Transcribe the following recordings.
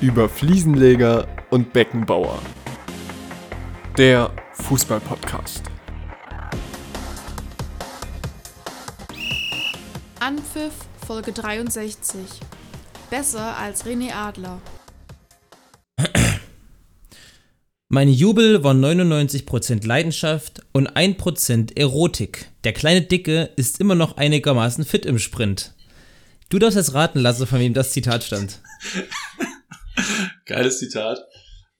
über Fliesenleger und Beckenbauer. Der Fußball-Podcast. Anpfiff Folge 63. Besser als René Adler. Mein Jubel war 99% Leidenschaft und 1% Erotik. Der kleine Dicke ist immer noch einigermaßen fit im Sprint. Du darfst jetzt raten lassen, von wem das Zitat stammt. Geiles Zitat.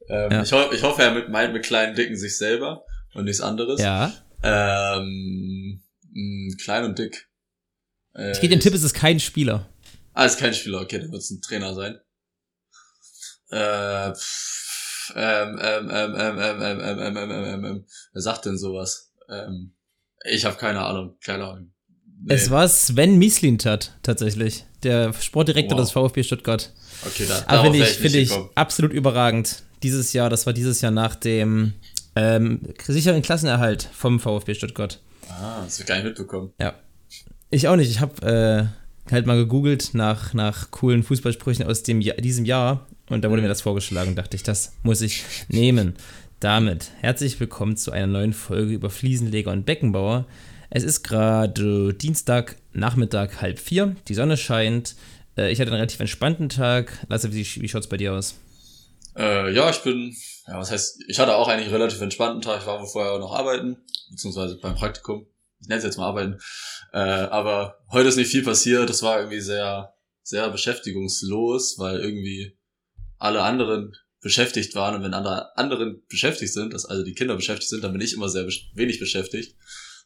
Ähm, Ja. ich, ho ich hoffe, er meint mit kleinen Dicken sich selber und nichts anderes. Ja. Ähm, mh, klein und dick. Äh, Ich gebe den Tipp, es ist kein Spieler. Ah, ist kein Spieler, okay, dann wird es ein Trainer sein. Äh, pff, ähm, ähm, ähm, ähm, ähm, ähm, ähm, ähm, ähm, ähm, ähm, wer sagt denn sowas? Ähm, ich habe keine Ahnung, keine Ahnung. Nee. Es war Sven Mislintat tatsächlich, der Sportdirektor Wow. des VfB Stuttgart. Okay, da, Aber finde ich, finde ich absolut überragend. Dieses Jahr, das war dieses Jahr nach dem ähm, sicheren Klassenerhalt vom VfB Stuttgart. Ah, das ich gar nicht mitbekommen. Ja. Ich auch nicht. Ich habe äh, halt mal gegoogelt nach, nach coolen Fußballsprüchen aus dem Jahr, diesem Jahr und da wurde mir das vorgeschlagen. Dachte ich, das muss ich nehmen. Damit herzlich willkommen zu einer neuen Folge über Fliesenleger und Beckenbauer. Es ist gerade Dienstag, Nachmittag, halb vier. Die Sonne scheint. Äh, ich hatte einen relativ entspannten Tag. Lasse, wie, wie schaut's bei dir aus? Äh, ja, ich bin, ja, was heißt, ich hatte auch eigentlich einen relativ entspannten Tag. Ich war vorher noch arbeiten, beziehungsweise beim Praktikum. Ich nenne es jetzt mal arbeiten. Äh, aber heute ist nicht viel passiert. Das war irgendwie sehr, sehr beschäftigungslos, weil irgendwie alle anderen beschäftigt waren. Und wenn andere anderen beschäftigt sind, dass also die Kinder beschäftigt sind, dann bin ich immer sehr besch wenig beschäftigt.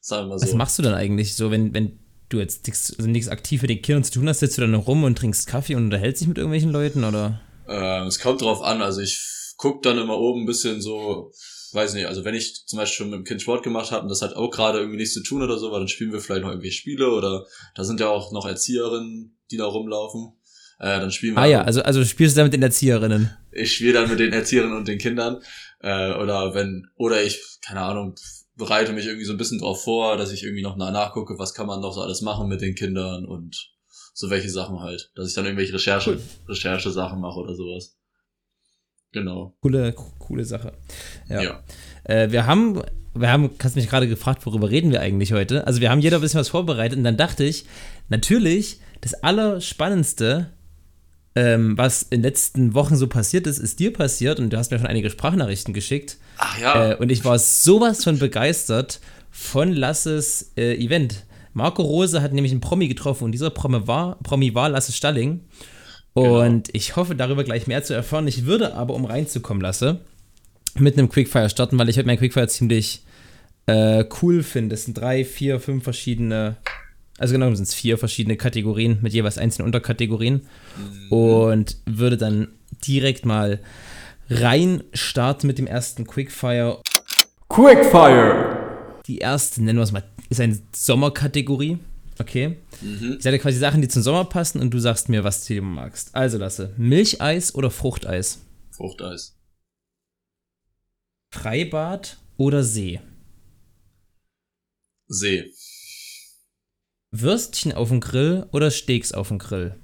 Sagen wir mal so. Was machst du denn eigentlich so, wenn, wenn du jetzt nichts, also nichts aktiv mit den Kindern zu tun hast? Sitzt du dann noch rum und trinkst Kaffee und unterhältst dich mit irgendwelchen Leuten oder? Ähm, es kommt drauf an. Also ich guck dann immer oben ein bisschen so, weiß nicht, also wenn ich zum Beispiel schon mit dem Kind Sport gemacht habe und das hat auch gerade irgendwie nichts zu tun oder so, weil dann spielen wir vielleicht noch irgendwie Spiele oder da sind ja auch noch Erzieherinnen, die da rumlaufen. Äh, dann spielen wir. Ah ja, also, also spielst du da mit den Erzieherinnen. Ich spiele dann mit den Erzieherinnen und den Kindern. Äh, oder wenn, oder ich, keine Ahnung, bereite mich irgendwie so ein bisschen drauf vor, dass ich irgendwie noch na- nachgucke, was kann man noch so alles machen mit den Kindern und so welche Sachen halt. Dass ich dann irgendwelche Recherche, Recherche-Sachen mache oder sowas. Genau. Coole, coole Sache. Ja. ja. Äh, wir haben, wir haben, hast mich gerade gefragt, worüber reden wir eigentlich heute? Also wir haben jeder ein bisschen was vorbereitet und dann dachte ich, natürlich, das Allerspannendste, ähm, was in den letzten Wochen so passiert ist, ist dir passiert und du hast mir schon einige Sprachnachrichten geschickt. Ach ja. Äh, und ich war sowas von begeistert von Lasses äh, Event. Marco Rose hat nämlich einen Promi getroffen und dieser Promi war, Promi war Lasse Stalling. Und ich hoffe, darüber gleich mehr zu erfahren. Ich würde aber, um reinzukommen, Lasse, mit einem Quickfire starten, weil ich heute mein Quickfire ziemlich äh, cool finde. Es sind drei, vier, fünf verschiedene, also genau sind es vier verschiedene Kategorien mit jeweils einzelnen Unterkategorien. Und würde dann direkt mal rein starten mit dem ersten Quickfire. Quickfire! Die erste, nennen wir es mal, ist eine Sommerkategorie. Okay. Mhm. Ich sage quasi Sachen, die zum Sommer passen und du sagst mir, was du magst. Also lasse. Milcheis oder Fruchteis? Fruchteis. Freibad oder See? See. Würstchen auf dem Grill oder Steaks auf dem Grill?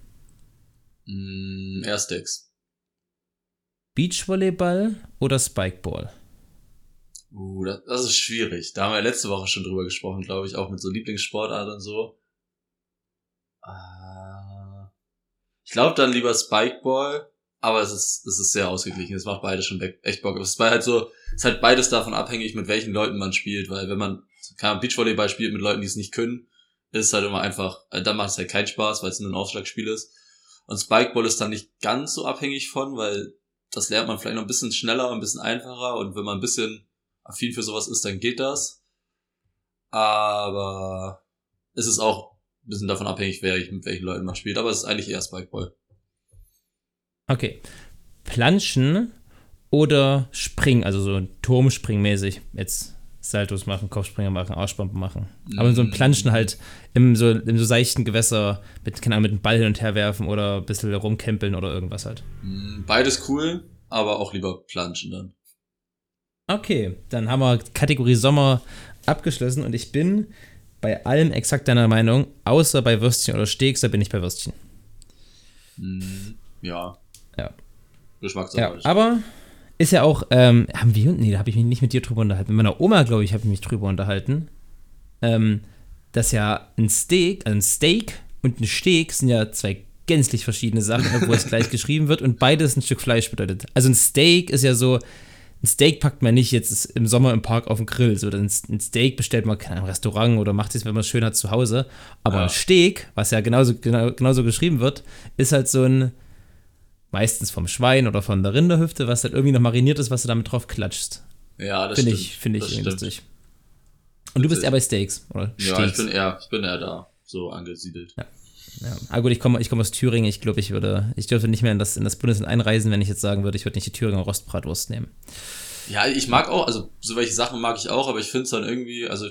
Mm, Airsteaks. Beachvolleyball oder Spikeball? Uh, das, das ist schwierig. Da haben wir letzte Woche schon drüber gesprochen, glaube ich, auch mit so Lieblingssportarten und so. Ah, ich glaube dann lieber Spikeball, aber es ist, es ist sehr ausgeglichen. Es macht beide schon echt Bock. Es ist halt so, es ist halt beides davon abhängig, mit welchen Leuten man spielt, weil wenn man Ahnung, Beachvolleyball spielt mit Leuten, die es nicht können, ist halt immer einfach, äh, dann macht es halt keinen Spaß, weil es nur ein Aufschlagspiel ist. Und Spikeball ist dann nicht ganz so abhängig von, weil das lernt man vielleicht noch ein bisschen schneller, ein bisschen einfacher und wenn man ein bisschen affin für sowas ist, dann geht das. Aber es ist auch ein bisschen davon abhängig, wer ich mit welchen Leuten man spielt. Aber es ist eigentlich eher Spikeball. Okay. Planschen oder Springen, also so Turmspringmäßig. Jetzt Saltos machen, Kopfspringer machen, Arschbomben machen. Aber so ein Planschen halt im so, im so seichten Gewässer mit, keine Ahnung, mit dem Ball hin und her werfen oder ein bisschen rumkämpeln oder irgendwas halt. Mm, Beides cool, aber auch lieber Planschen dann. Okay, dann haben wir Kategorie Sommer abgeschlossen und ich bin bei allem exakt deiner Meinung, außer bei Würstchen oder Steaks, da bin ich bei Würstchen. Mm, Ja. Ja. Geschmackssache. Ja, aber ist ja auch, ähm, haben wir, nee, da habe ich mich nicht mit dir drüber unterhalten. Mit meiner Oma, glaube ich, habe ich mich drüber unterhalten. Ähm, dass ja ein Steak, also ein Steak und ein Steak sind ja zwei gänzlich verschiedene Sachen, obwohl es gleich geschrieben wird und beides ein Stück Fleisch bedeutet. Also ein Steak ist ja so, ein Steak packt man nicht jetzt im Sommer im Park auf den Grill. So, ein Steak bestellt man einem Restaurant oder macht es, wenn man es schön hat, zu Hause. Aber Ja. ein Steak, was ja genauso, genau, genauso geschrieben wird, ist halt so ein, meistens vom Schwein oder von der Rinderhüfte, was halt irgendwie noch mariniert ist, was du damit drauf klatschst. Ja, das Finde ich, finde ich lustig. Und du bist eher bei Steaks, oder? Ja, Steaks. ich bin eher, ich bin eher da so angesiedelt. Ja. Ah, gut, ich komme ich komme aus Thüringen. Ich glaube, ich würde, ich dürfte nicht mehr in das, in das Bundesland einreisen, wenn ich jetzt sagen würde, ich würde nicht die Thüringer Rostbratwurst nehmen. Ja, ich mag auch, also so welche Sachen mag ich auch, aber ich finde es dann irgendwie, also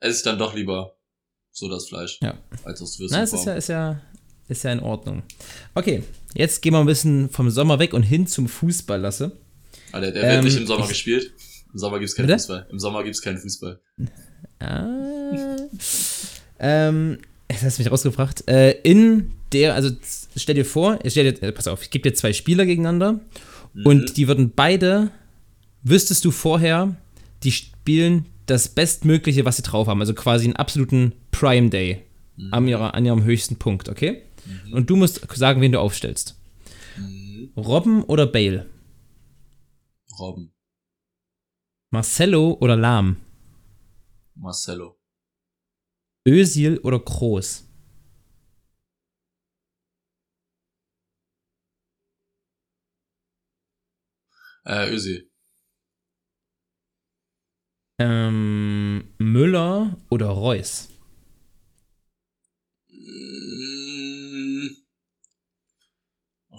esse ich dann doch lieber so das Fleisch, Ja. als das Na, es ist ja, Würstchen. ist ja, ist ja in Ordnung. Okay, jetzt gehen wir ein bisschen vom Sommer weg und hin zum Fußball, Lasse. Ah, der, der wird Ähm, nicht im Sommer ich- gespielt. Im Sommer gibt's keinen Bitte? Fußball. Im Sommer gibt's keinen Fußball. Ah. ähm, das hast mich rausgebracht. Äh, in der, also stell dir vor, stell dir, äh, pass auf, ich gebe dir zwei Spieler gegeneinander und die würden beide, wüsstest du vorher, die spielen das Bestmögliche, was sie drauf haben. Also quasi einen absoluten Prime Day an, ihrer, an ihrem höchsten Punkt, okay? Und du musst sagen, wen du aufstellst. Robben oder Bale? Robben. Marcelo oder Lahm? Marcelo. Özil oder Kroos? Äh, Ösi. Ähm, Müller oder Reus? Mm,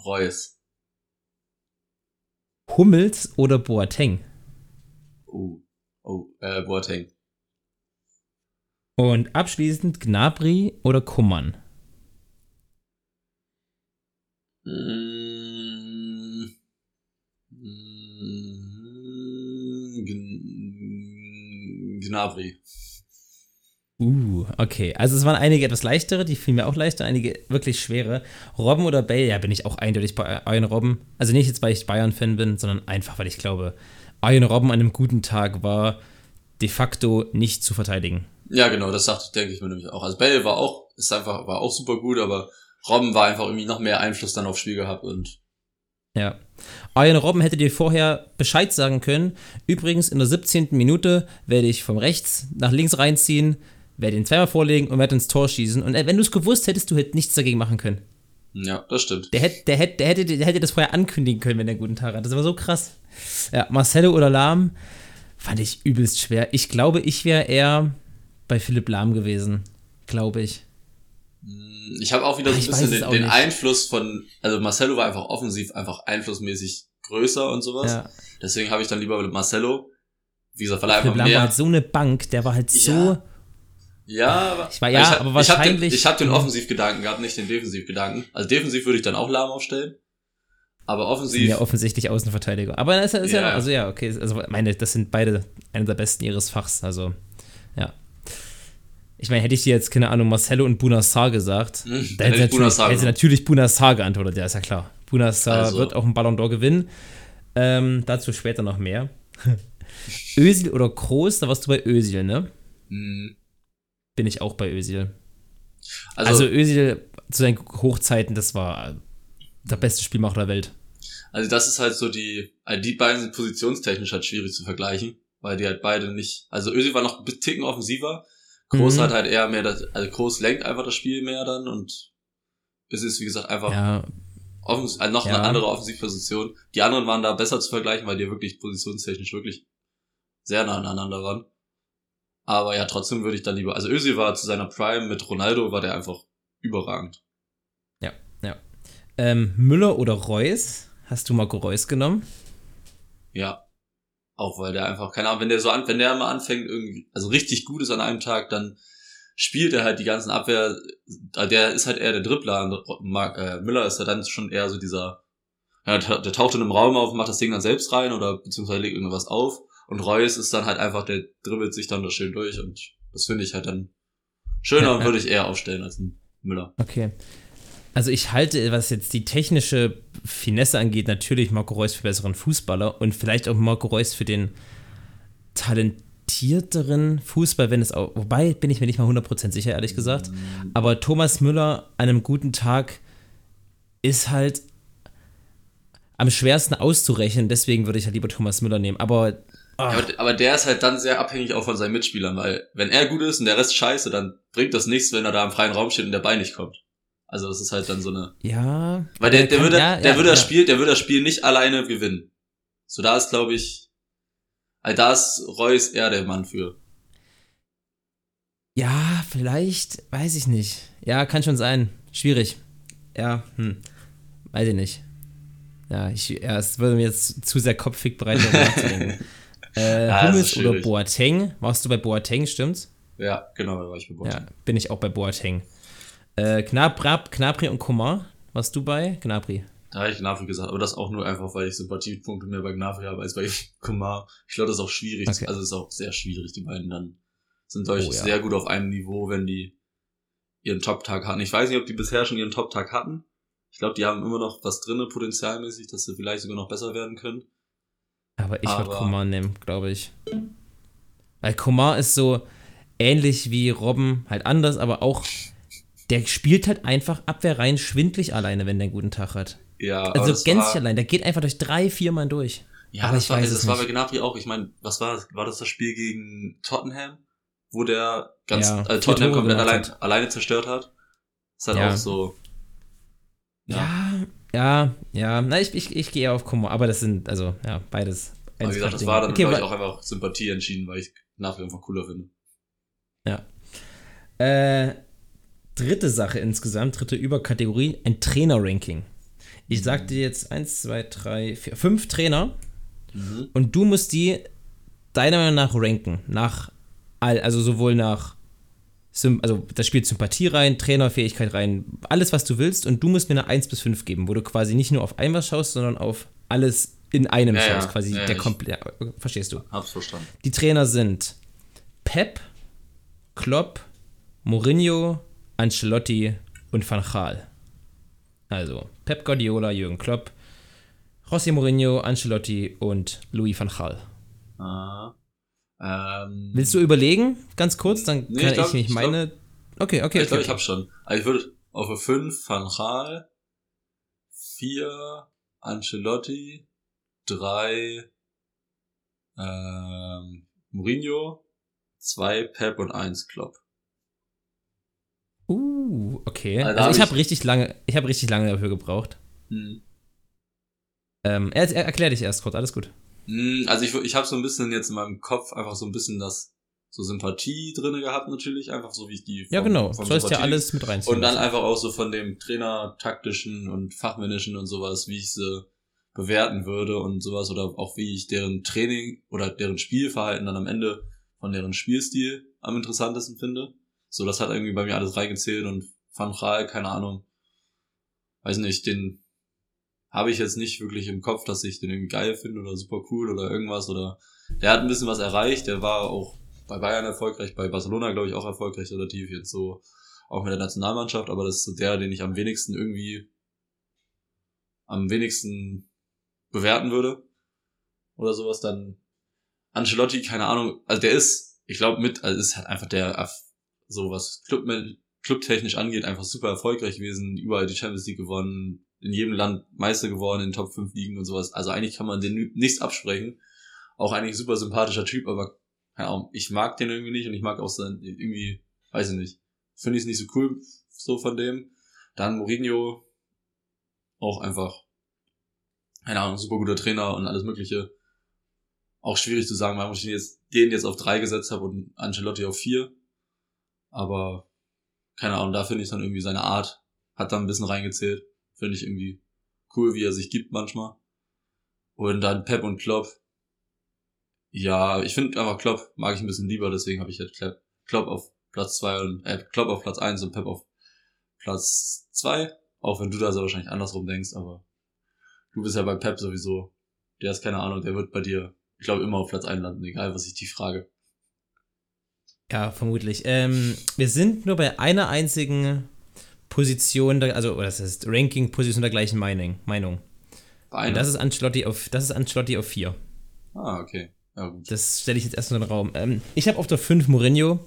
Reus. Hummels oder Boateng? Oh. Oh, äh, Boateng. Und abschließend Gnabry oder Kummern? Mm, mm, Gn- Gnabry. Uh, okay. Also es waren einige etwas leichtere, die fielen mir auch leichter, einige wirklich schwere. Robben oder Bale, ja, bin ich auch eindeutig bei Iron Robben. Also nicht jetzt, weil ich Bayern-Fan bin, sondern einfach, weil ich glaube, Iron Robben an einem guten Tag war de facto nicht zu verteidigen. Ja, genau, das dachte, denke ich mir nämlich auch. Also Bell war auch, ist einfach, war auch super gut, aber Robben war einfach irgendwie noch mehr Einfluss dann aufs Spiel gehabt und Ja. Iron Robben hätte dir vorher Bescheid sagen können. Übrigens, in der 17. Minute werde ich vom rechts nach links reinziehen, werde ihn zweimal vorlegen und werde ins Tor schießen. Und äh, wenn du es gewusst hättest, du hättest nichts dagegen machen können. ja, das stimmt. Der hätte, der hätte, der hätte, der hätte das vorher ankündigen können, wenn er einen guten Tag hat. Das war so krass. Ja, Marcelo oder Lahm fand ich übelst schwer. Ich glaube, ich wäre eher bei Philipp Lahm gewesen. Glaube ich. Ich habe auch wieder so ein Ich bisschen den, den. Einfluss von, also Marcelo war einfach offensiv einfach einflussmäßig größer und sowas. Ja. Deswegen habe ich dann lieber mit Marcelo. Wie gesagt, weil er Philipp einfach Lahm war mehr. halt so eine Bank, der war halt Ja. so. Ja, aber Ich war- ja, ich hab, aber ich hab den, wahrscheinlich- ich hab den Mhm. Offensivgedanken gehabt, nicht den Defensivgedanken. Also defensiv würde ich dann auch Lahm aufstellen. Aber offensiv. ja offensichtlich Außenverteidiger. Aber das ist, ja- ist ja, Ja. also ja, okay. Also meine, das sind beide einer der besten ihres Fachs. Also, ja. Ich meine, hätte ich dir jetzt, keine Ahnung, Marcelo und Bunassar gesagt, Hm, dann hätte, hätte ich natürlich, Bunassar hätte natürlich Bunassar geantwortet. Ja, ist ja klar. Bunassar Also. wird auch einen Ballon d'Or gewinnen. Ähm, dazu später noch mehr. Özil oder Kroos, da warst du bei Özil, ne? Hm, Bin ich auch bei Özil. Also, Also, Özil zu seinen Hochzeiten, das war der beste Spielmacher der Welt. Also das ist halt so die, also die beiden sind positionstechnisch halt schwierig zu vergleichen, weil die halt beide nicht, also Özil war noch ein Ticken offensiver, Groß Mhm. hat halt eher mehr, das, also Groß lenkt einfach das Spiel mehr dann und es ist wie gesagt einfach Ja, offens also noch Ja. eine andere Offensivposition. Die anderen waren da besser zu vergleichen, weil die wirklich positionstechnisch wirklich sehr nah aneinander waren. Aber ja, trotzdem würde ich dann lieber, also Özil war zu seiner Prime mit Ronaldo, war der einfach überragend. Ähm, Müller oder Reus? Hast du Marco Reus genommen? Ja. Auch weil der einfach, keine Ahnung, wenn der so an, wenn der mal anfängt, irgendwie, also richtig gut ist an einem Tag, dann spielt er halt die ganzen Abwehr, äh, der ist halt eher der Dribbler, Mark, äh, Müller ist ja dann schon eher so dieser, ja, der, der taucht in einem Raum auf, macht das Ding dann selbst rein oder beziehungsweise legt irgendwas auf und Reus ist dann halt einfach, der dribbelt sich dann da schön durch und das finde ich halt dann schöner und würde ich eher aufstellen als ein Müller. Okay. Also ich halte, was jetzt die technische Finesse angeht, natürlich Marco Reus für besseren Fußballer und vielleicht auch Marco Reus für den talentierteren Fußball, wenn es auch, wobei bin ich mir nicht mal 100% sicher, ehrlich gesagt. Aber Thomas Müller an einem guten Tag ist halt am schwersten auszurechnen, deswegen würde ich halt lieber Thomas Müller nehmen. Aber aber, aber der ist halt dann sehr abhängig auch von seinen Mitspielern, weil wenn er gut ist und der Rest scheiße, dann bringt das nichts, wenn er da im freien Raum steht und der Ball nicht kommt. Also das ist halt dann so eine. ja. Weil der, der kann- würde, ja, der ja, würde das ja. Spiel, der würde das Spiel nicht alleine gewinnen. So da ist, glaube ich, also da ist Reus eher der Mann für. Ja, vielleicht, weiß ich nicht. Ja, kann schon sein. Schwierig. Ja, hm. Weiß ich nicht. Ja, ich, ja, es würde mir jetzt zu sehr kopfig nachzudenken. Äh, Ja, Hummels oder. Boateng? Warst du bei Boateng, stimmt's? Ja, genau, da war ich bei Ja, bin ich auch bei Boateng. Äh, Gnabry und Komar, warst du bei? Gnabry. Da habe ich Gnabry gesagt, aber das auch nur einfach, weil ich Sympathiepunkte mehr bei Gnabry habe als bei Kumar. Ich glaube, das ist auch schwierig. Okay. Also es ist auch sehr schwierig, die beiden dann sind ich Oh, ja. sehr gut auf einem Niveau, wenn die ihren Top-Tag hatten. Ich weiß nicht, ob die bisher schon ihren Top-Tag hatten. Ich glaube, die haben immer noch was drinne, potenzialmäßig, dass sie vielleicht sogar noch besser werden können. Aber ich würde Komar nehmen, glaube ich. Weil Komar ist so ähnlich wie Robben, halt anders, aber auch, der spielt halt einfach Abwehr rein schwindlig alleine, wenn der einen guten Tag hat. Ja, Also gänzlich allein, der geht einfach durch drei, vier Mann durch. Ja, aber das ich war, weiß das es war bei Gnabry auch. Ich meine, was war das? War das das Spiel gegen Tottenham? Wo der ganz Ja, äh, Tottenham komplett allein, alleine zerstört hat? Ist halt Ja. auch so. Ja, ja, ja. Na, ich, ich, ich gehe eher auf Komar, aber das sind, also, ja, beides. Aber beides wie gesagt, das war dann, okay, ich, auch einfach Sympathie entschieden, weil ich Gnabry einfach cooler finde. Äh, dritte Sache insgesamt, dritte Überkategorie, ein Trainer-Ranking. Ich sag dir jetzt eins, zwei, drei, vier, fünf Trainer Mhm. und du musst die deiner Meinung nach ranken. Nach all, also sowohl nach also da spielt Sympathie rein, Trainerfähigkeit rein, alles was du willst und du musst mir eine 1 bis 5 geben, wo du quasi nicht nur auf einmal schaust, sondern auf alles in einem Ja, schaust, quasi Ja, der komplett, ja, verstehst du? Hab's verstanden. Die Trainer sind Pep, Klopp, Mourinho, Ancelotti und Van Gaal. Also Pep Guardiola, Jürgen Klopp, José Mourinho, Ancelotti und Louis van Gaal. Ah. Ähm, Willst du überlegen, ganz kurz, dann Nee, kann ich glaub- ich mich ich glaub- meine. Okay, okay, ich glaube, okay. ich hab's schon. Also ich würde auf eine 5 Van Gaal, 4 Ancelotti, 3 ähm, Mourinho, 2 Pep und 1 Klopp. Uh, okay. Also Also, hab ich habe richtig lange, ich habe richtig lange dafür gebraucht. Hm. Ähm, er, er, erklär dich erst kurz, alles gut. Hm, Also ich, ich habe so ein bisschen jetzt in meinem Kopf einfach so ein bisschen das so Sympathie drinne gehabt natürlich, einfach so wie ich die Ja, vom- genau. vom Sollst ja Sympathie- alles mit reinziehen. Und dann lassen. einfach auch so von dem Trainer taktischen und fachmännischen und sowas, wie ich sie bewerten würde und sowas oder auch wie ich deren Training oder deren Spielverhalten dann am Ende von deren Spielstil am interessantesten finde. So, das hat irgendwie bei mir alles reingezählt und Van Gaal, keine Ahnung, weiß nicht, den habe ich jetzt nicht wirklich im Kopf, dass ich den irgendwie geil finde oder super cool oder irgendwas oder der hat ein bisschen was erreicht, der war auch bei Bayern erfolgreich, bei Barcelona glaube ich auch erfolgreich relativ jetzt so auch mit der Nationalmannschaft, aber das ist so der, den ich am wenigsten irgendwie am wenigsten bewerten würde oder sowas. Dann Ancelotti, keine Ahnung, also der ist, ich glaube mit, also ist halt einfach der so was Club, clubtechnisch angeht, einfach super erfolgreich gewesen, überall die Champions League gewonnen, in jedem Land Meister geworden, in den Top 5 Ligen und sowas. Also eigentlich kann man den nichts absprechen. Auch eigentlich super sympathischer Typ, aber keine Ahnung, ich mag den irgendwie nicht und ich mag auch sein, irgendwie, weiß ich nicht, finde ich es nicht so cool so von dem. Dann Mourinho, auch einfach, keine Ahnung, super guter Trainer und alles mögliche. Auch schwierig zu sagen, warum ich den jetzt, den jetzt auf drei gesetzt habe und Ancelotti auf vier. Aber, keine Ahnung, da finde ich dann irgendwie seine Art, hat da ein bisschen reingezählt. Finde ich irgendwie cool, wie er sich gibt manchmal. Und dann Pep und Klopp. Ja, ich finde einfach Klopp mag ich ein bisschen lieber, deswegen habe ich jetzt Klopp- Klopp auf Platz zwei und äh, Klopp auf Platz eins und Pep auf Platz zwei. Auch wenn du da so wahrscheinlich andersrum denkst, aber du bist ja bei Pep sowieso. Der ist keine Ahnung, der wird bei dir, ich glaube, immer auf Platz 1 landen, egal was ich die frage. Ja, vermutlich. Ähm, wir sind nur bei einer einzigen Position, also oder das heißt Ranking-Position der gleichen Meinung. Meinung. Und das ist Ancelotti auf, das ist Ancelotti auf 4. Ah, okay. Ja. Das stelle ich jetzt erstmal in den Raum. Ähm, ich habe auf der 5 Mourinho,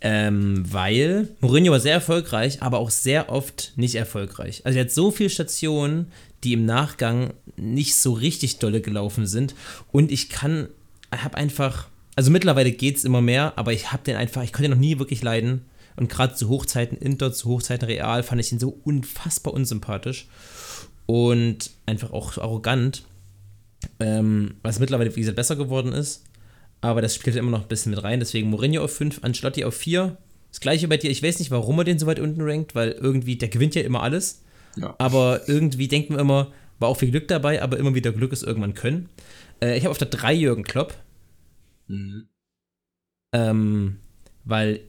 ähm, weil Mourinho war sehr erfolgreich, aber auch sehr oft nicht erfolgreich. Also er hat so viele Stationen, die im Nachgang nicht so richtig dolle gelaufen sind. Und ich kann, habe einfach, also mittlerweile geht es immer mehr, aber ich habe den einfach, ich konnte ihn noch nie wirklich leiden. Und gerade zu Hochzeiten Inter, zu Hochzeiten Real fand ich ihn so unfassbar unsympathisch und einfach auch arrogant. Ähm, was mittlerweile, wie gesagt, besser geworden ist. Aber das spielt immer noch ein bisschen mit rein. Deswegen Mourinho auf 5, Ancelotti auf 4. Das gleiche bei dir. Ich weiß nicht, warum er den so weit unten rankt, weil irgendwie, der gewinnt ja immer alles. Ja. Aber irgendwie denken wir immer, war auch viel Glück dabei, aber immer wieder Glück ist irgendwann können. Äh, ich habe auf der 3 Jürgen Klopp. Mhm. Ähm, weil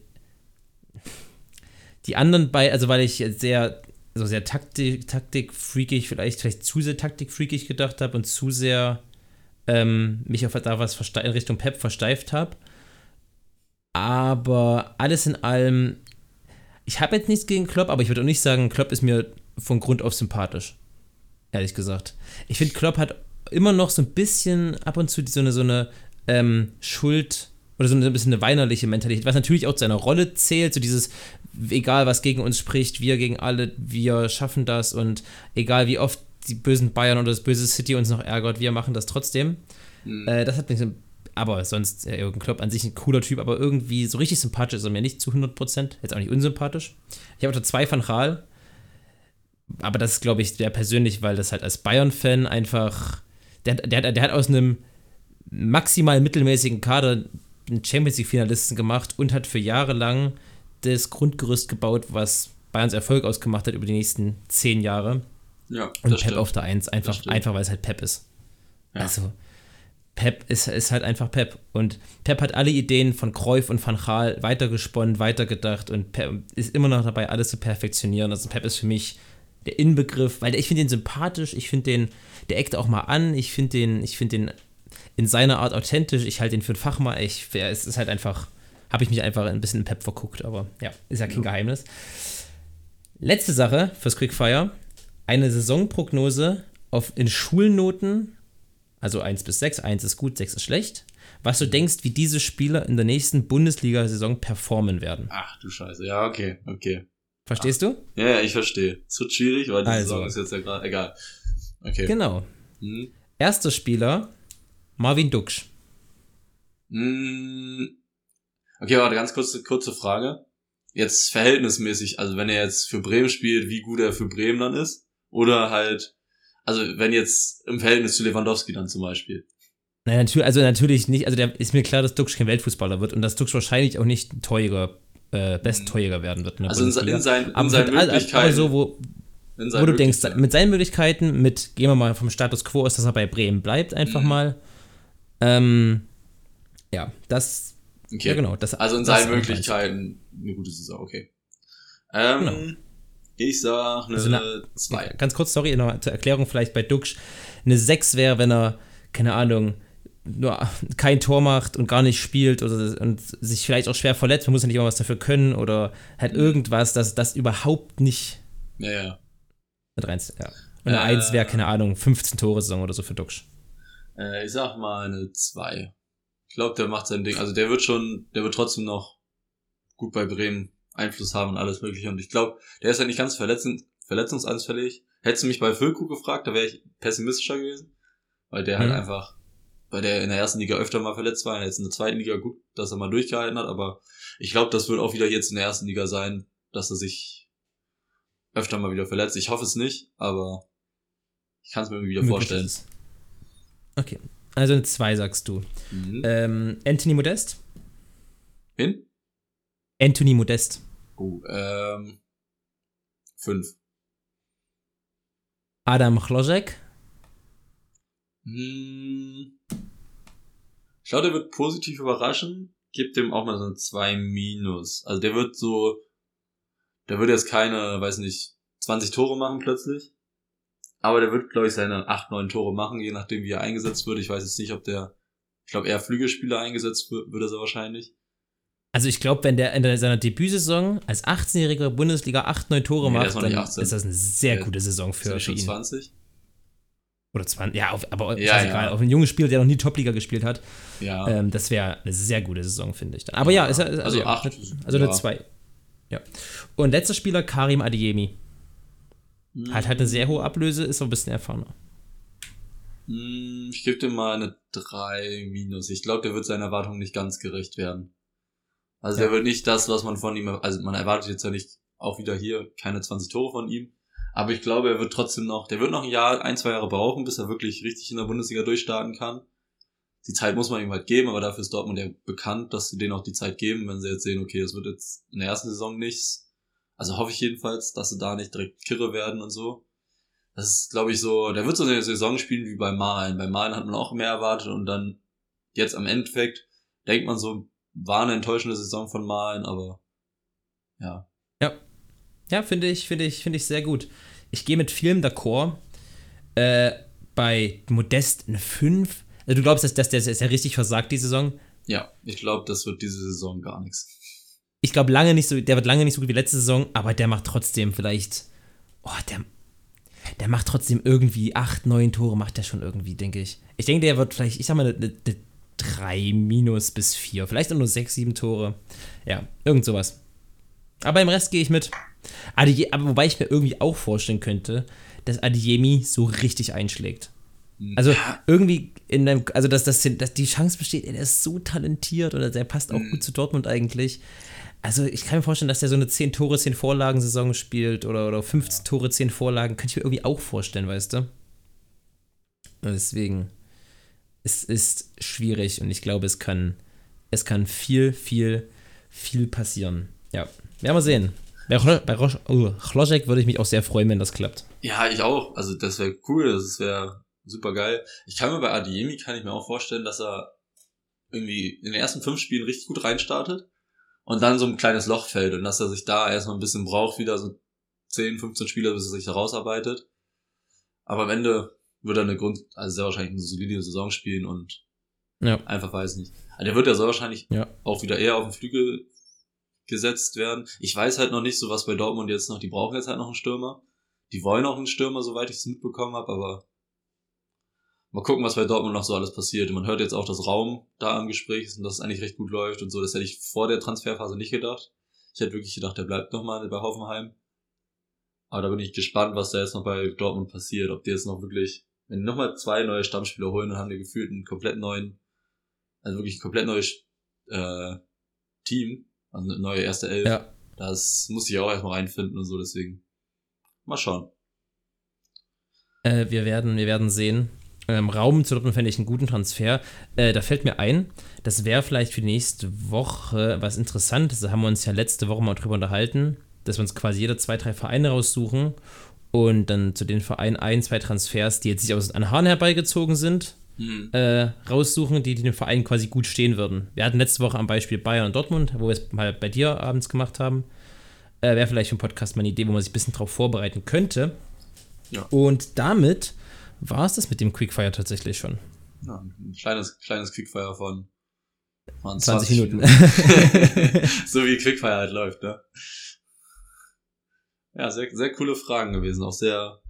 die anderen bei, also weil ich sehr, so sehr taktik, taktikfreakig, vielleicht, vielleicht zu sehr taktikfreakig gedacht habe und zu sehr ähm, mich auf da was in Richtung Pep versteift habe. Aber alles in allem, ich habe jetzt nichts gegen Klopp, aber ich würde auch nicht sagen, Klopp ist mir von Grund auf sympathisch. Ehrlich gesagt. Ich finde, Klopp hat immer noch so ein bisschen ab und zu so eine, so eine ähm, Schuld oder so ein bisschen eine weinerliche Mentalität, was natürlich auch zu seiner Rolle zählt, so dieses, egal was gegen uns spricht, wir gegen alle, wir schaffen das und egal wie oft die bösen Bayern oder das böse City uns noch ärgert, wir machen das trotzdem. Mhm. Äh, das hat mich, aber sonst, äh, Jürgen Klopp an sich ein cooler Typ, aber irgendwie so richtig sympathisch ist er mir nicht zu 100%, jetzt auch nicht unsympathisch. Ich habe da zwei von Rahl, aber das ist, glaube ich, sehr persönlich, weil das halt als Bayern-Fan einfach, der, der, der hat aus einem maximal mittelmäßigen Kader einen Champions League-Finalisten gemacht und hat für Jahre lang das Grundgerüst gebaut, was Bayerns Erfolg ausgemacht hat über die nächsten zehn Jahre. Ja, und Pep stimmt. auf der Eins, einfach, einfach weil es halt Pep ist. Ja. Also, Pep ist, ist halt einfach Pep. Und Pep hat alle Ideen von Cruyff und Van Gaal weitergesponnen, weitergedacht und Pep ist immer noch dabei, alles zu perfektionieren. Also Pep ist für mich der Inbegriff, weil ich finde den sympathisch, ich finde den, der eckt auch mal an, ich finde den, ich finde den in seiner Art authentisch, ich halte ihn für einen Fachmann, ich, es ist halt einfach, habe ich mich einfach ein bisschen in Pep verguckt, aber ja, ist ja kein. Geheimnis. Letzte Sache fürs Quickfire, eine Saisonprognose auf, in Schulnoten, also 1 bis 6, 1 ist gut, 6 ist schlecht, was du denkst, wie diese Spieler in der nächsten Bundesliga-Saison performen werden. Ach du Scheiße, ja, okay, okay. Verstehst du? Ja, ja, ich verstehe. Es wird schwierig, weil die also. Saison ist jetzt ja gerade egal. Okay. Genau. Hm. Erster Spieler, Marvin Duksch. Hm. Okay, warte, ganz kurze, kurze Frage. Jetzt verhältnismäßig, also wenn er jetzt für Bremen spielt, wie gut er für Bremen dann ist? Oder halt, also wenn jetzt im Verhältnis zu Lewandowski dann zum Beispiel. Nein, natürlich, also natürlich nicht, also der ist mir klar, dass Duksch kein Weltfußballer wird und dass Duksch wahrscheinlich auch nicht ein teurer äh, Bestteurer werden wird. also in, in, sein, in aber seinen Möglichkeiten. Aber so, wo, wo du denkst, mit seinen Möglichkeiten, mit, gehen wir mal vom Status quo aus, dass er bei Bremen bleibt, einfach mhm. mal. Ähm, ja, das. Okay. Ja, genau. Das, also in seinen Möglichkeiten eine gute Saison, okay. Ähm, genau. Ich sag eine 2. Also ganz kurz, sorry, noch zur Erklärung vielleicht bei Duxch. Eine 6 wäre, wenn er, keine Ahnung, nur kein Tor macht und gar nicht spielt oder, und sich vielleicht auch schwer verletzt, man muss ja nicht immer was dafür können oder halt mhm. irgendwas, dass das überhaupt nicht ja, ja. mit rein. Ja. Und eine äh, 1 wäre, keine Ahnung, 15 Tore Saison oder so für Duxch. Äh, ich sag mal eine 2. Ich glaube, der macht sein Ding. Also der wird schon, der wird trotzdem noch gut bei Bremen Einfluss haben und alles mögliche. Und ich glaube, der ist ja nicht ganz verletzend, verletzungsanfällig. Hättest du mich bei Füllkuh gefragt, da wäre ich pessimistischer gewesen. Weil der halt mhm. einfach weil der in der ersten Liga öfter mal verletzt war, jetzt in der zweiten Liga gut, dass er mal durchgehalten hat, aber ich glaube, das wird auch wieder jetzt in der ersten Liga sein, dass er sich öfter mal wieder verletzt. Ich hoffe es nicht, aber ich kann es mir irgendwie wieder vorstellen. Okay, also in zwei sagst du. Mhm. Ähm, Anthony Modest? Wen? Anthony Modest. Oh, ähm, fünf. Adam Chlozek? Hm. Ich glaube, der wird positiv überraschen. Gibt dem auch mal so ein 2 minus. Also der wird so, der wird jetzt keine, weiß nicht, 20 Tore machen plötzlich. Aber der wird, glaube ich, seine 8, 9 Tore machen, je nachdem wie er eingesetzt wird. Ich weiß jetzt nicht, ob der, ich glaube eher Flügelspieler eingesetzt wird, würde er wahrscheinlich. Also ich glaube, wenn der in seiner Debütsaison als 18-jähriger Bundesliga 8, 9 Tore Nee, macht, dann nicht 18. ist das eine sehr Der- gute Saison für, für ihn. 20? Oder 20, ja, auf, aber Ja, ja. egal. Auf einen jungen Spieler, der noch nie Top-Liga gespielt hat, Ja. ähm, das wäre eine sehr gute Saison, finde ich. Dann. Aber ja, ist, er- ist, Also ja, acht, Also ja. eine 2. Ja. Und letzter Spieler, Karim Adiemi. Hat halt eine sehr hohe Ablöse, ist aber ein bisschen erfahrener. Hm, Ich gebe dem mal eine 3 minus. Ich glaube, der wird seinen Erwartungen nicht ganz gerecht werden. Also Ja. der wird nicht das, was man von ihm, also man erwartet jetzt ja nicht auch wieder hier keine 20 Tore von ihm. Aber ich glaube, er wird trotzdem noch, der wird noch ein Jahr, ein, zwei Jahre brauchen, bis er wirklich richtig in der Bundesliga durchstarten kann. Die Zeit muss man ihm halt geben, aber dafür ist Dortmund ja bekannt, dass sie denen auch die Zeit geben, wenn sie jetzt sehen, okay, das wird jetzt in der ersten Saison nichts. Also hoffe ich jedenfalls, dass sie da nicht direkt kirre werden und so. Das ist, glaube ich, so, der wird so eine Saison spielen wie bei Malen. Bei Malen hat man auch mehr erwartet und dann jetzt am Endeffekt denkt man so, war eine enttäuschende Saison von Malen, aber ja. Ja, finde ich, finde ich, finde ich sehr gut. Ich gehe mit vielem d'accord. Äh, bei Modest eine 5. Also du glaubst, dass, dass der, dass der richtig versagt die Saison? Ja, ich glaube, das wird diese Saison gar nichts. Ich glaube lange nicht so, der wird lange nicht so gut wie letzte Saison, aber der macht trotzdem vielleicht, oh, der, der macht trotzdem irgendwie 8, 9 Tore, macht der schon irgendwie, denke ich. Ich denke, der wird vielleicht, ich sag mal, eine, eine 3 minus bis 4, vielleicht auch nur 6, 7 Tore. Ja, irgend sowas. Aber im Rest gehe ich mit. Adie, aber wobei ich mir irgendwie auch vorstellen könnte, dass Adiemi so richtig einschlägt. Also irgendwie in deinem, also dass, dass, dass die Chance besteht, der ist so talentiert oder der passt auch gut zu Dortmund eigentlich. Also ich kann mir vorstellen, dass der so eine 10 Tore, 10 Vorlagen Saison spielt oder, oder 15 Tore, 10 Vorlagen. Könnte ich mir irgendwie auch vorstellen, weißt du? Und deswegen, es ist schwierig und ich glaube, es kann, es kann viel, viel, viel passieren. Ja, werden wir sehen. Bei, bei oh, Chloschek würde ich mich auch sehr freuen, wenn das klappt. Ja, ich auch. Also das wäre cool, das wäre super geil. Ich kann mir bei Adiemi kann ich mir auch vorstellen, dass er irgendwie in den ersten fünf Spielen richtig gut reinstartet und dann so ein kleines Loch fällt und dass er sich da erstmal ein bisschen braucht, wieder so 10, 15 Spieler, bis er sich da rausarbeitet. Aber am Ende wird er eine Grund, also sehr wahrscheinlich eine solide Saison spielen und Ja. einfach weiß nicht. Also der wird ja sehr wahrscheinlich Ja. auch wieder eher auf den Flügel gesetzt werden. Ich weiß halt noch nicht so, was bei Dortmund jetzt noch, die brauchen jetzt halt noch einen Stürmer. Die wollen auch einen Stürmer, soweit ich es mitbekommen habe, aber mal gucken, was bei Dortmund noch so alles passiert. Man hört jetzt auch, dass Raum da im Gespräch ist und dass es eigentlich recht gut läuft und so. Das hätte ich vor der Transferphase nicht gedacht. Ich hätte wirklich gedacht, der bleibt nochmal bei Hoffenheim. Aber da bin ich gespannt, was da jetzt noch bei Dortmund passiert. Ob die jetzt noch wirklich, wenn die nochmal zwei neue Stammspieler holen, dann haben die gefühlt einen komplett neuen, also wirklich ein komplett neues äh, Team, also eine neue erste Elf. Ja. Das muss ich auch erstmal reinfinden und so, deswegen. Mal schauen. Äh, wir, werden, wir werden sehen. Ähm, Raum zu Dortmund fände ich einen guten Transfer. Äh, da fällt mir ein, das wäre vielleicht für die nächste Woche was Interessantes. Da haben wir uns ja letzte Woche mal drüber unterhalten, dass wir uns quasi jeder zwei, drei Vereine raussuchen und dann zu den Vereinen ein, zwei Transfers, die jetzt nicht aus an Haaren herbeigezogen sind, Hm. äh, raussuchen, die, die dem Verein quasi gut stehen würden. Wir hatten letzte Woche am Beispiel Bayern und Dortmund, wo wir es mal bei dir abends gemacht haben. Äh, Wäre vielleicht für einen Podcast mal eine Idee, wo man sich ein bisschen drauf vorbereiten könnte. Ja. Und damit war es das mit dem Quickfire tatsächlich schon. Ja, ein kleines, kleines Quickfire von von 20 Minuten. so wie Quickfire halt läuft, ne? Ja, sehr, sehr coole Fragen gewesen. Auch sehr,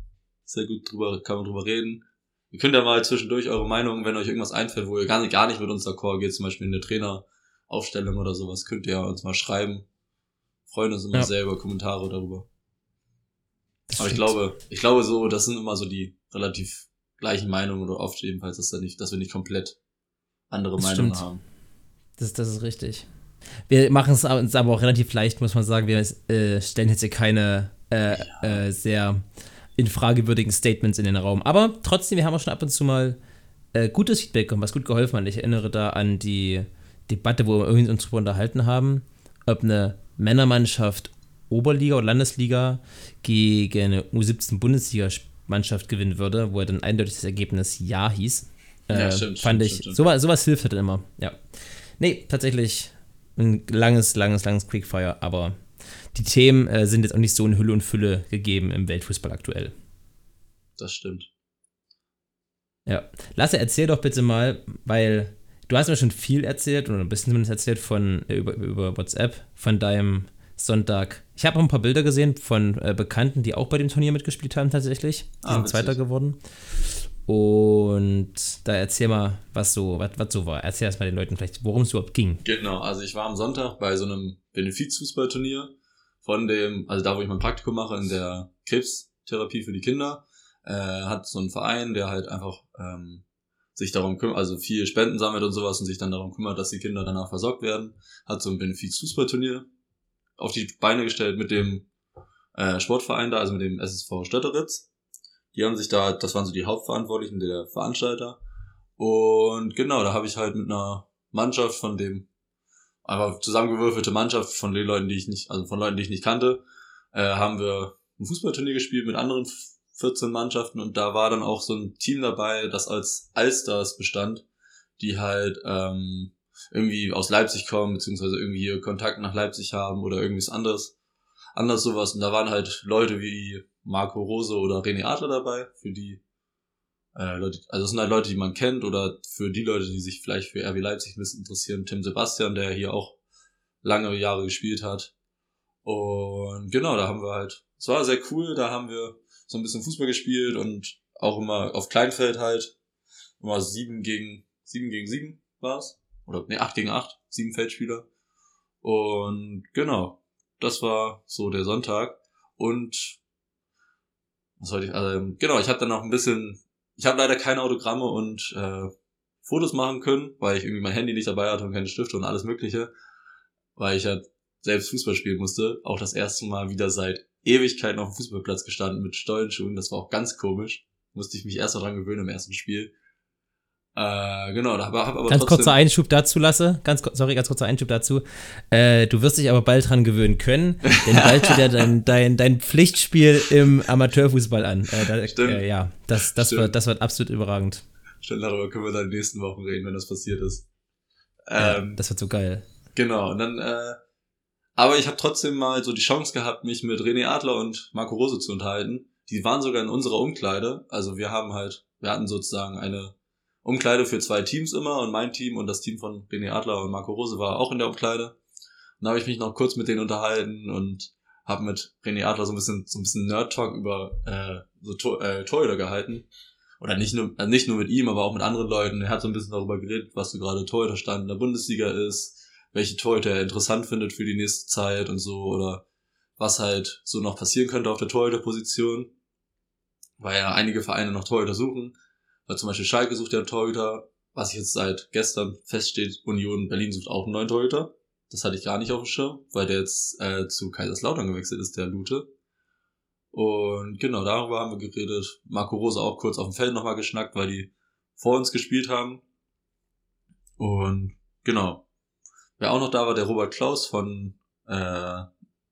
sehr gut drüber, kann man drüber reden. Ihr könnt ja mal zwischendurch eure Meinung, wenn euch irgendwas einfällt, wo ihr gar nicht, gar nicht mit uns d'accord geht, zum Beispiel in der Traineraufstellung oder sowas, könnt ihr uns mal schreiben. Freuen uns immer Ja. sehr über Kommentare darüber. Das Aber ich stimmt. glaube, ich glaube so, das sind immer so die relativ gleichen Meinungen oder oft jedenfalls, dass, da nicht, dass wir nicht komplett andere Das Meinungen stimmt. haben. Das, das ist richtig. Wir machen es uns aber auch relativ leicht, muss man sagen. Wir äh, stellen jetzt hier keine äh, äh, sehr infragewürdigen Statements in den Raum. Aber trotzdem, wir haben auch schon ab und zu mal äh, gutes Feedback bekommen, was gut geholfen hat. Ich erinnere da an die Debatte, wo wir irgendwie uns drüber unterhalten haben, ob eine Männermannschaft Oberliga oder Landesliga gegen eine U17-Bundesliga-Mannschaft gewinnen würde, wo er dann eindeutig das Ergebnis Ja hieß. Äh, Ja, stimmt, Fand stimmt, ich, stimmt, stimmt. Sowas, sowas hilft halt immer, ja. Nee, tatsächlich ein langes, langes, langes Quickfire, aber die Themen äh, sind jetzt auch nicht so in Hülle und Fülle gegeben im Weltfußball aktuell. Das stimmt. Ja. Lasse, erzähl doch bitte mal, weil du hast mir schon viel erzählt oder ein bisschen zumindest erzählt von äh, über, über WhatsApp von deinem Sonntag. Ich habe auch ein paar Bilder gesehen von äh, Bekannten, die auch bei dem Turnier mitgespielt haben tatsächlich. Die Ah, sind. Zweiter geworden. Und da erzähl mal, was so, was, was so war. Erzähl erst mal den Leuten vielleicht, worum es überhaupt ging. Genau, also ich war am Sonntag bei so einem Benefizfußballturnier von dem, also da wo ich mein Praktikum mache, in der Krebstherapie für die Kinder, äh, hat so ein Verein, der halt einfach ähm, sich darum kümmert, also viel Spenden sammelt und sowas und sich dann darum kümmert, dass die Kinder danach versorgt werden, hat so ein Benefizfußballturnier auf die Beine gestellt mit dem äh, Sportverein da, also mit dem SSV Stötteritz. Die haben sich da, das waren so die Hauptverantwortlichen der Veranstalter. Und genau, da habe ich halt mit einer Mannschaft von dem einfach zusammengewürfelte Mannschaft von den Leuten, die ich nicht, also von Leuten, die ich nicht kannte, äh, haben wir ein Fußballturnier gespielt mit anderen 14 Mannschaften und da war dann auch so ein Team dabei, das als Allstars bestand, die halt ähm, irgendwie aus Leipzig kommen, beziehungsweise irgendwie hier Kontakt nach Leipzig haben oder irgendwas anderes, anders sowas. Und da waren halt Leute wie Marco Rose oder René Adler dabei, für die äh, Leute, also es sind halt Leute, die man kennt oder für die Leute, die sich vielleicht für RB Leipzig ein bisschen interessieren, Tim Sebastian, der hier auch lange Jahre gespielt hat. Und genau, da haben wir halt, es war sehr cool, da haben wir so ein bisschen Fußball gespielt und auch immer auf Kleinfeld halt, immer sieben gegen, sieben gegen sieben war's Oder, nee, acht gegen acht, sieben Feldspieler. Und genau, das war so der Sonntag. Und was sollte ich, also, genau, ich habe dann noch ein bisschen, ich habe leider keine Autogramme und äh, Fotos machen können, weil ich irgendwie mein Handy nicht dabei hatte und keine Stifte und alles mögliche, weil ich ja selbst Fußball spielen musste. Auch das erste Mal wieder seit Ewigkeiten auf dem Fußballplatz gestanden mit Stollenschuhen. Das war auch ganz komisch. Musste ich mich erst dran gewöhnen im ersten Spiel. Äh, genau, da habe hab aber Ganz kurzer Einschub dazu, Lasse. Ganz, sorry, ganz kurzer Einschub dazu. Äh, du wirst dich aber bald dran gewöhnen können, denn bald steht ja dein, dein, dein Pflichtspiel im Amateurfußball an. Äh, da, Stimmt. Äh, ja, das, das, Stimmt. wird, das wird absolut überragend. Stimmt, darüber können wir dann in den nächsten Wochen reden, wenn das passiert ist. Ja, Ähm, das wird so geil. Genau, und dann, äh, aber ich habe trotzdem mal so die Chance gehabt, mich mit René Adler und Marco Rose zu unterhalten. Die waren sogar in unserer Umkleide. Also wir haben halt, wir hatten sozusagen eine Umkleide für zwei Teams immer und mein Team und das Team von René Adler und Marco Rose war auch in der Umkleide. Und da habe ich mich noch kurz mit denen unterhalten und habe mit René Adler so ein bisschen so ein bisschen Nerd-Talk über äh, so Tor, äh, Torhüter gehalten. Oder nicht nur, also nicht nur mit ihm, aber auch mit anderen Leuten. Er hat so ein bisschen darüber geredet, was so gerade Torhüterstand in der Bundesliga ist, welche Torhüter er interessant findet für die nächste Zeit und so, oder was halt so noch passieren könnte auf der Torhüterposition. Weil ja einige Vereine noch Torhüter suchen. Weil zum Beispiel Schalke sucht ja einen Torhüter, was jetzt seit gestern feststeht, Union Berlin sucht auch einen neuen Torhüter. Das hatte ich gar nicht auf dem Schirm, weil der jetzt äh, zu Kaiserslautern gewechselt ist, der Lute. Und genau, darüber haben wir geredet. Marco Rose auch kurz auf dem Feld nochmal geschnackt, weil die vor uns gespielt haben. Und genau. Wer auch noch da war, der Robert Klaus von, äh,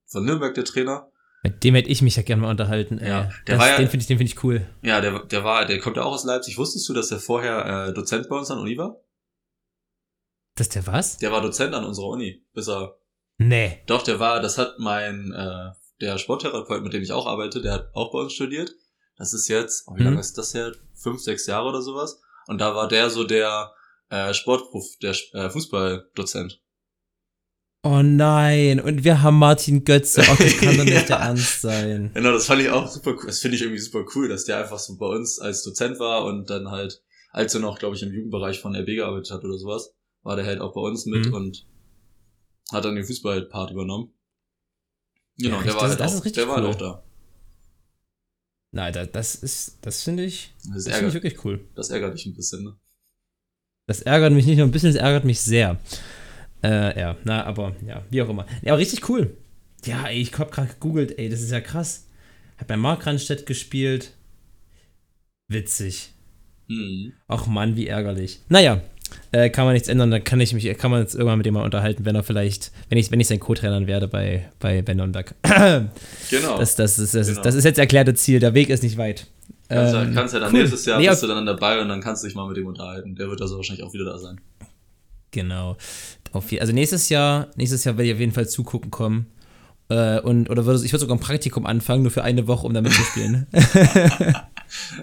von Nürnberg, der Trainer. Mit dem hätte ich mich ja gerne mal unterhalten. Ey. Ja, der das, war ja- den finde ich, den finde ich cool. Ja, der, der war, der kommt ja auch aus Leipzig. Wusstest du, dass der vorher äh, Dozent bei uns an Uni war? Das ist der was? Der war Dozent an unserer Uni, bis er. Nee. Doch, der war, das hat mein, äh, der Sporttherapeut, mit dem ich auch arbeite, der hat auch bei uns studiert. Das ist jetzt, oh, wie Mhm. lange ist das her? Fünf, sechs Jahre oder sowas. Und da war der so der äh, Sportprof, der äh, Fußballdozent. Oh nein, und wir haben Martin Götze. Oh, das kann doch nicht der Ja. Ernst sein. Genau, das fand ich auch super cool. Das finde ich irgendwie super cool, dass der einfach so bei uns als Dozent war und dann halt, als er noch, glaube ich, im Jugendbereich von RB gearbeitet hat oder sowas, war der halt auch bei uns mit Mhm. und hat dann den Fußballpart übernommen. Genau, Ja, der das- war halt das auch, der war halt cool. auch da. Nein, da- das ist, das finde ich, Das, das finde ich wirklich cool. das ärgert dich ein bisschen, ne? Das ärgert mich nicht nur ein bisschen, das ärgert mich sehr. Äh, ja, na, aber ja, wie auch immer. Ja, richtig cool. Ja, ey, ich hab gerade gegoogelt, ey, das ist ja krass. Hat bei Mark Randstedt gespielt. Witzig. Mhm. Ach Mann, wie ärgerlich. Naja, äh, kann man nichts ändern, dann kann ich mich, kann man jetzt irgendwann mit dem mal unterhalten, wenn er vielleicht, wenn ich, wenn ich sein Co-Trainer werde bei, bei Ben Duck. Genau. Das, das, ist, das, Genau. ist, das ist jetzt erklärte Ziel, der Weg ist nicht weit. kannst, Ähm, kannst ja dann cool. nächstes Jahr Nee, bist du dann dabei und dann kannst du dich mal mit dem unterhalten. Der wird also wahrscheinlich auch wieder da sein. Genau. Auf, je- also nächstes Jahr, nächstes Jahr werde ich auf jeden Fall zugucken kommen. Äh, und, oder würde, ich würde sogar ein Praktikum anfangen, nur für eine Woche, um da mitzuspielen.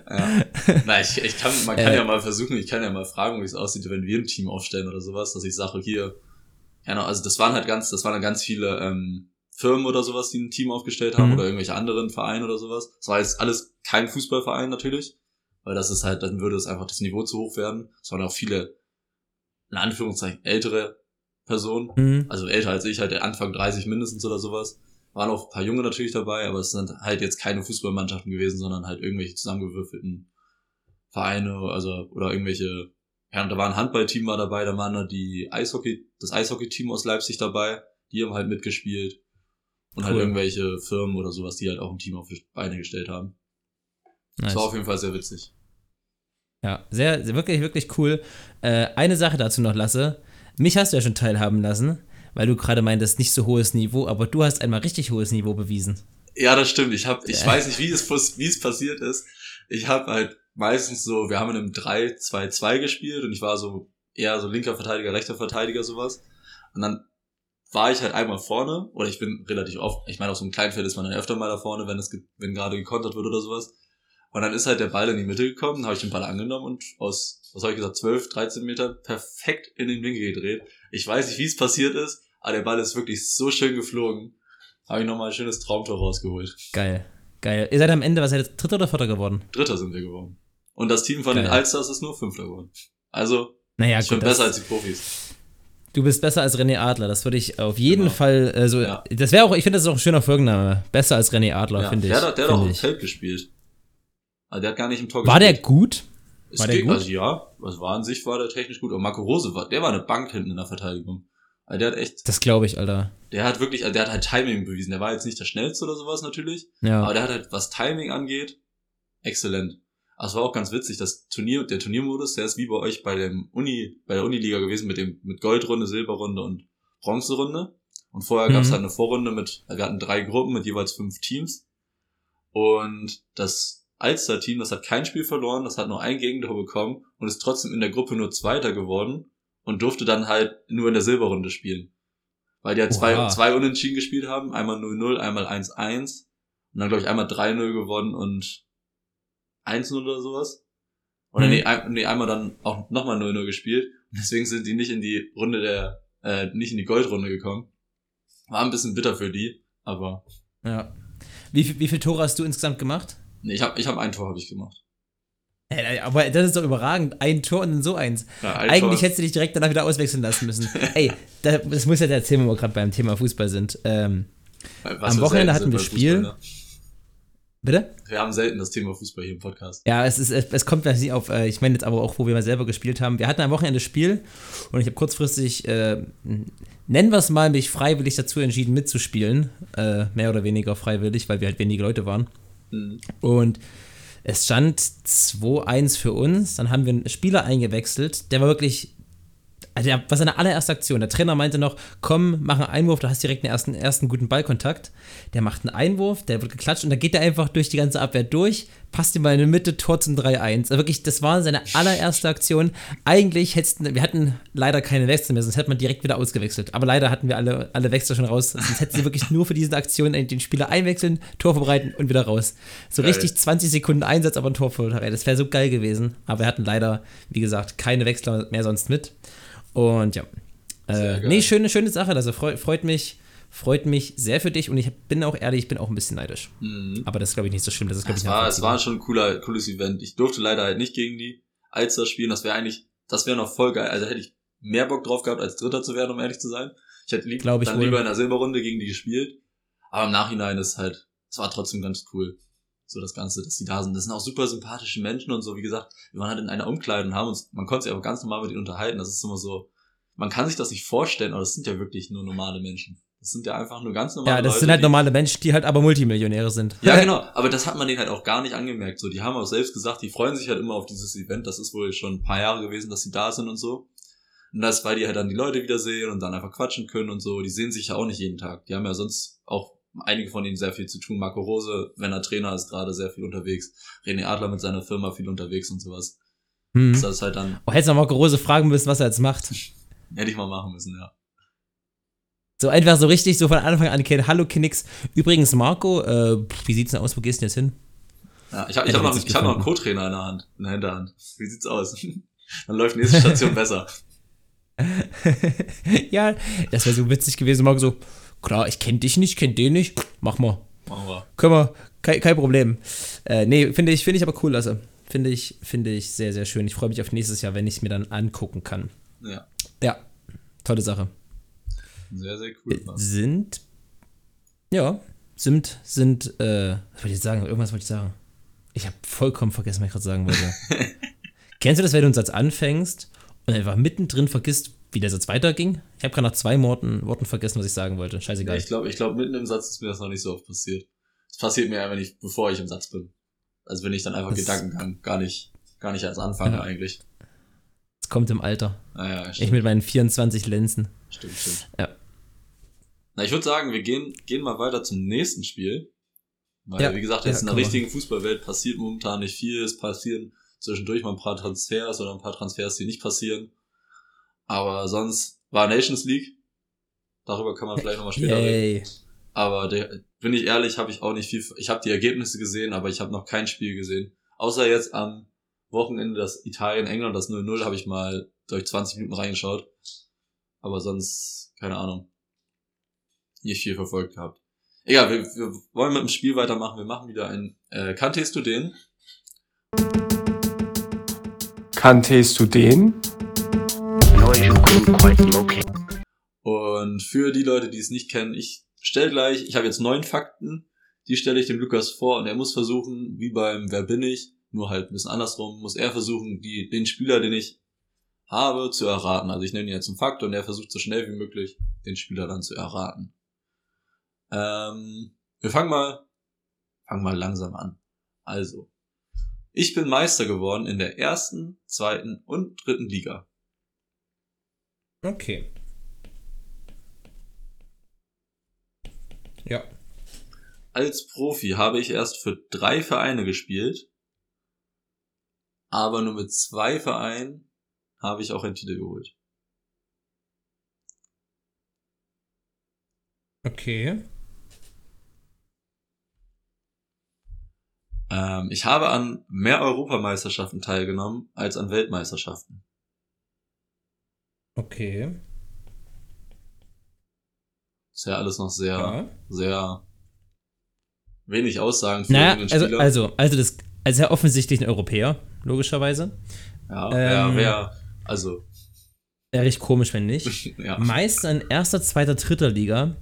ja. Na, ich, ich kann, man kann Äh. ja mal versuchen, ich kann ja mal fragen, wie es aussieht, wenn wir ein Team aufstellen oder sowas, dass ich sage, hier, ja, no, also das waren halt ganz, das waren dann ganz viele ähm, Firmen oder sowas, die ein Team aufgestellt haben Mhm. oder irgendwelche anderen Vereine oder sowas. Das war jetzt alles kein Fußballverein natürlich, weil das ist halt, dann würde es einfach das Niveau zu hoch werden. Es waren auch viele, in Anführungszeichen, ältere Personen, Mhm. also älter als ich, halt Anfang 30 mindestens oder sowas. Waren auch ein paar Junge natürlich dabei, aber es sind halt jetzt keine Fußballmannschaften gewesen, sondern halt irgendwelche zusammengewürfelten Vereine, also oder irgendwelche, ja, und da war ein Handballteam war dabei, da waren da die Eishockey, das Eishockey-Team aus Leipzig dabei, die haben halt mitgespielt. Und halt Cool. irgendwelche Firmen oder sowas, die halt auch ein Team auf die Beine gestellt haben. Das Nice. war auf jeden Fall sehr witzig. Ja, sehr, sehr wirklich, wirklich cool. Äh, eine Sache dazu noch, Lasse. Mich hast du ja schon teilhaben lassen, weil du gerade meintest, nicht so hohes Niveau, aber du hast einmal richtig hohes Niveau bewiesen. Ja, das stimmt. Ich hab, ich Ja. weiß nicht, wie es, wie es passiert ist. Ich habe halt meistens so, wir haben in einem 3-2-2 gespielt und ich war so eher so linker Verteidiger, rechter Verteidiger, sowas. Und dann war ich halt einmal vorne, oder ich bin relativ oft, ich meine, auf so einem Kleinfeld ist man dann öfter mal da vorne, wenn es, wenn gerade gekontert wird oder sowas. Und dann ist halt der Ball in die Mitte gekommen, dann habe ich den Ball angenommen und aus, was habe ich gesagt, 12, 13 Meter perfekt in den Winkel gedreht. Ich weiß nicht, wie es passiert ist, aber der Ball ist wirklich so schön geflogen. Habe ich nochmal ein schönes Traumtor rausgeholt. Geil. Geil. Ihr seid am Ende, was seid ihr, Dritter oder Vierter geworden? Dritter sind wir geworden. Und das Team von den Geil. Alsters ist nur Fünfter geworden. Also, Naja, schon gut. Das, besser als die Profis. du bist besser als René Adler. Das würde ich auf jeden Genau. Fall äh, so. Ja. Das wäre auch, ich finde, das ist auch ein schöner Folgenname. Besser als René Adler, Ja, finde ich. der, hat- der hat auch im ich. Feld gespielt. Also der hat gar nicht im Tor War der gespielt. gut? Es war der ging- gut? Also ja, was war an sich, war der technisch gut. Aber Marco Rose war, der war eine Bank hinten in der Verteidigung. Also der hat echt, Das glaube ich, Alter. der hat wirklich, also der hat halt Timing bewiesen. Der war jetzt nicht der schnellste oder sowas natürlich. Ja. Aber der hat halt, was Timing angeht, exzellent. Also es war auch ganz witzig, das Turnier, der Turniermodus, der ist wie bei euch bei dem Uni, bei der Uniliga gewesen mit dem, mit Goldrunde, Silberrunde und Bronzerunde. Und vorher gab es Mhm. halt eine Vorrunde mit, wir hatten drei Gruppen mit jeweils fünf Teams. Und das Alster-Team, das hat kein Spiel verloren, das hat nur ein Gegentor bekommen und ist trotzdem in der Gruppe nur Zweiter geworden und durfte dann halt nur in der Silberrunde spielen. Weil die halt zwei, Oha. zwei Unentschieden gespielt haben, einmal 0-0, einmal 1-1 und dann, glaube ich, einmal 3-0 gewonnen und 1-0 oder sowas. Oder Mhm. nee, ein, nee, einmal dann auch nochmal 0-0 gespielt. Und deswegen sind die nicht in die Runde der, äh, nicht in die Goldrunde gekommen. War ein bisschen bitter für die, aber ja. Wie, viel- wie viele Tore hast du insgesamt gemacht? Nee, ich habe ich hab ein Tor hab ich gemacht. Ey, aber das ist doch überragend. Ein Tor und dann so eins. Ja, ein Eigentlich Tor. hättest du dich direkt danach wieder auswechseln lassen müssen. Ey, da- das muss ja erzählen, wenn wir gerade beim Thema Fußball sind. Ähm, am Wochenende hatten wir Spiel. Fußball, ne? bitte? Wir haben selten das Thema Fußball hier im Podcast. Ja, es, ist, es, es kommt nicht auf, äh, ich meine jetzt aber auch, wo wir mal selber gespielt haben. Wir hatten am Wochenende Spiel und ich habe kurzfristig, äh, nennen wir es mal, mich freiwillig dazu entschieden mitzuspielen. Äh, mehr oder weniger freiwillig, weil wir halt wenige Leute waren. Mhm. Und es stand 2-1 für uns. Dann haben wir einen Spieler eingewechselt, der war wirklich. Also der war seine allererste Aktion. Der Trainer meinte noch: Komm, mach einen Einwurf, du hast direkt einen ersten, ersten guten Ballkontakt. Der macht einen Einwurf, der wird geklatscht und dann geht er einfach durch die ganze Abwehr durch, passt ihm mal in die Mitte, Tor zum 3-1. Also wirklich, das war seine allererste Aktion. Eigentlich hätten wir hatten leider keine Wechsel mehr, sonst hätte man direkt wieder ausgewechselt. Aber leider hatten wir alle, alle Wechsel schon raus. Sonst hätten sie wirklich nur für diese Aktion den Spieler einwechseln, Tor vorbereiten und wieder raus. So Geil. richtig 20 Sekunden Einsatz, aber ein Tor vorbereitet. Das wäre so geil gewesen. Aber wir hatten leider, wie gesagt, keine Wechsler mehr sonst mit. Und ja. Äh, nee, schöne, schöne Sache. Also freut, freut mich. Freut mich sehr für dich und ich bin auch ehrlich, ich bin auch ein bisschen neidisch. Mhm. Aber das ist, glaube ich, nicht so schlimm. Das ist, glaube ich, war, es war schon ein cooler, cooles Event. Ich durfte leider halt nicht gegen die Alster spielen. Das wäre eigentlich, das wäre noch voll geil. Also hätte ich mehr Bock drauf gehabt, als Dritter zu werden, um ehrlich zu sein. Ich hätte lieb, ich dann wohl. lieber in der Silberrunde gegen die gespielt. Aber im Nachhinein ist halt, es war trotzdem ganz cool. So das Ganze, dass die da sind. Das sind auch super sympathische Menschen und so. Wie gesagt, wir waren halt in einer Umkleide und haben uns, man konnte sich aber ganz normal mit ihnen unterhalten. Das ist immer so, man kann sich das nicht vorstellen, aber das sind ja wirklich nur normale Menschen. Das sind ja einfach nur ganz normale ja, das Leute, sind halt normale Menschen, die halt aber Multimillionäre sind. ja, genau. Aber das hat man denen halt auch gar nicht angemerkt. So, die haben auch selbst gesagt, die freuen sich halt immer auf dieses Event. Das ist wohl schon ein paar Jahre gewesen, dass sie da sind und so. Und das, weil die halt dann die Leute wiedersehen und dann einfach quatschen können und so. Die sehen sich ja auch nicht jeden Tag. Die haben ja sonst auch einige von ihnen sehr viel zu tun. Marco Rose, wenn er Trainer ist, gerade sehr viel unterwegs. René Adler mit seiner Firma viel unterwegs und sowas. Hm. Das ist halt dann, Oh, hättest du Marco Rose fragen müssen, was er jetzt macht. hätte ich mal machen müssen, ja. So einfach so richtig, so von Anfang an kennen. Hallo Kinix. Übrigens, Marco, äh, wie sieht's denn aus? Wo gehst du denn jetzt hin? Ja, ich habe ich hab noch, ich hab noch einen. Co-Trainer in der Hand, in der Hinterhand. Wie sieht's aus? Dann läuft nächste Station besser. ja, das wäre so witzig gewesen. Marco so, klar, ich kenne dich nicht, kenne den nicht. Mach mal. Machen wir. Können wir, kein, kein Problem. Äh, nee, finde ich, finde ich aber cool, Lasse. Finde ich, finde ich sehr, sehr schön. Ich freue mich auf nächstes Jahr, wenn ich es mir dann angucken kann. Ja, Ja, tolle Sache. sehr, sehr cool. Sind, ja, sind, sind, äh, was wollte ich sagen? Irgendwas wollte ich sagen. Ich habe vollkommen vergessen, was ich gerade sagen wollte. Kennst du das, wenn du einen Satz anfängst und einfach mittendrin vergisst, wie der Satz weiterging? Ich habe gerade nach zwei Worten, Worten vergessen, was ich sagen wollte. Ja, Scheißegal. ich glaube, ich glaub, mitten im Satz ist mir das noch nicht so oft passiert. Es passiert mir ja, wenn ich, bevor ich im Satz bin. Also wenn ich dann einfach Das- Gedankengang gar nicht, gar nicht als anfange Ja. eigentlich. Es kommt im Alter. Naja, Ich stimmt, mit meinen 24 Lenzen. stimmt, stimmt. Ja. Na, ich würde sagen, wir gehen, gehen mal weiter zum nächsten Spiel. Weil, Ja, wie gesagt, ja, jetzt in der richtigen Fußballwelt passiert momentan nicht viel. Es passieren zwischendurch mal ein paar Transfers oder ein paar Transfers, die nicht passieren. Aber sonst war Nations League. Darüber kann man vielleicht nochmal später reden. Yay. Aber der, bin ich ehrlich, habe ich auch nicht viel. Ich habe die Ergebnisse gesehen, aber ich habe noch kein Spiel gesehen. Außer jetzt am Wochenende das Italien-England, das 0-0, habe ich mal durch 20 Minuten reingeschaut. Aber sonst, keine Ahnung. Nicht viel verfolgt gehabt. Egal, wir, wir wollen mit dem Spiel weitermachen. Wir machen wieder ein äh, Kanntest du den? Kanntest du den? Und für die Leute, die es nicht kennen, ich stelle gleich, ich habe jetzt neun Fakten, die stelle ich dem Lukas vor und er muss versuchen, wie beim Wer bin ich, nur halt ein bisschen andersrum, muss er versuchen, die, den Spieler, den ich habe, zu erraten. Also ich nenne ihn jetzt einen Fakt und er versucht so schnell wie möglich, den Spieler dann zu erraten. Ähm, wir fangen mal, fangen mal langsam an. Also, ich bin Meister geworden in der ersten, zweiten und dritten Liga. Okay. Ja. Als Profi habe ich erst für drei Vereine gespielt, aber nur mit zwei Vereinen habe ich auch einen Titel geholt. Okay. Ähm, ich habe an mehr Europameisterschaften teilgenommen als an Weltmeisterschaften. Okay. Ist ja alles noch sehr, Ja. sehr wenig Aussagen für Naja, irgendeinen also, Spieler. also, also das, also ja offensichtlich ein Europäer, logischerweise. ja, ähm, wer, wer, also, Wäre recht komisch, wenn nicht. ja. Meister in erster, zweiter, dritter Liga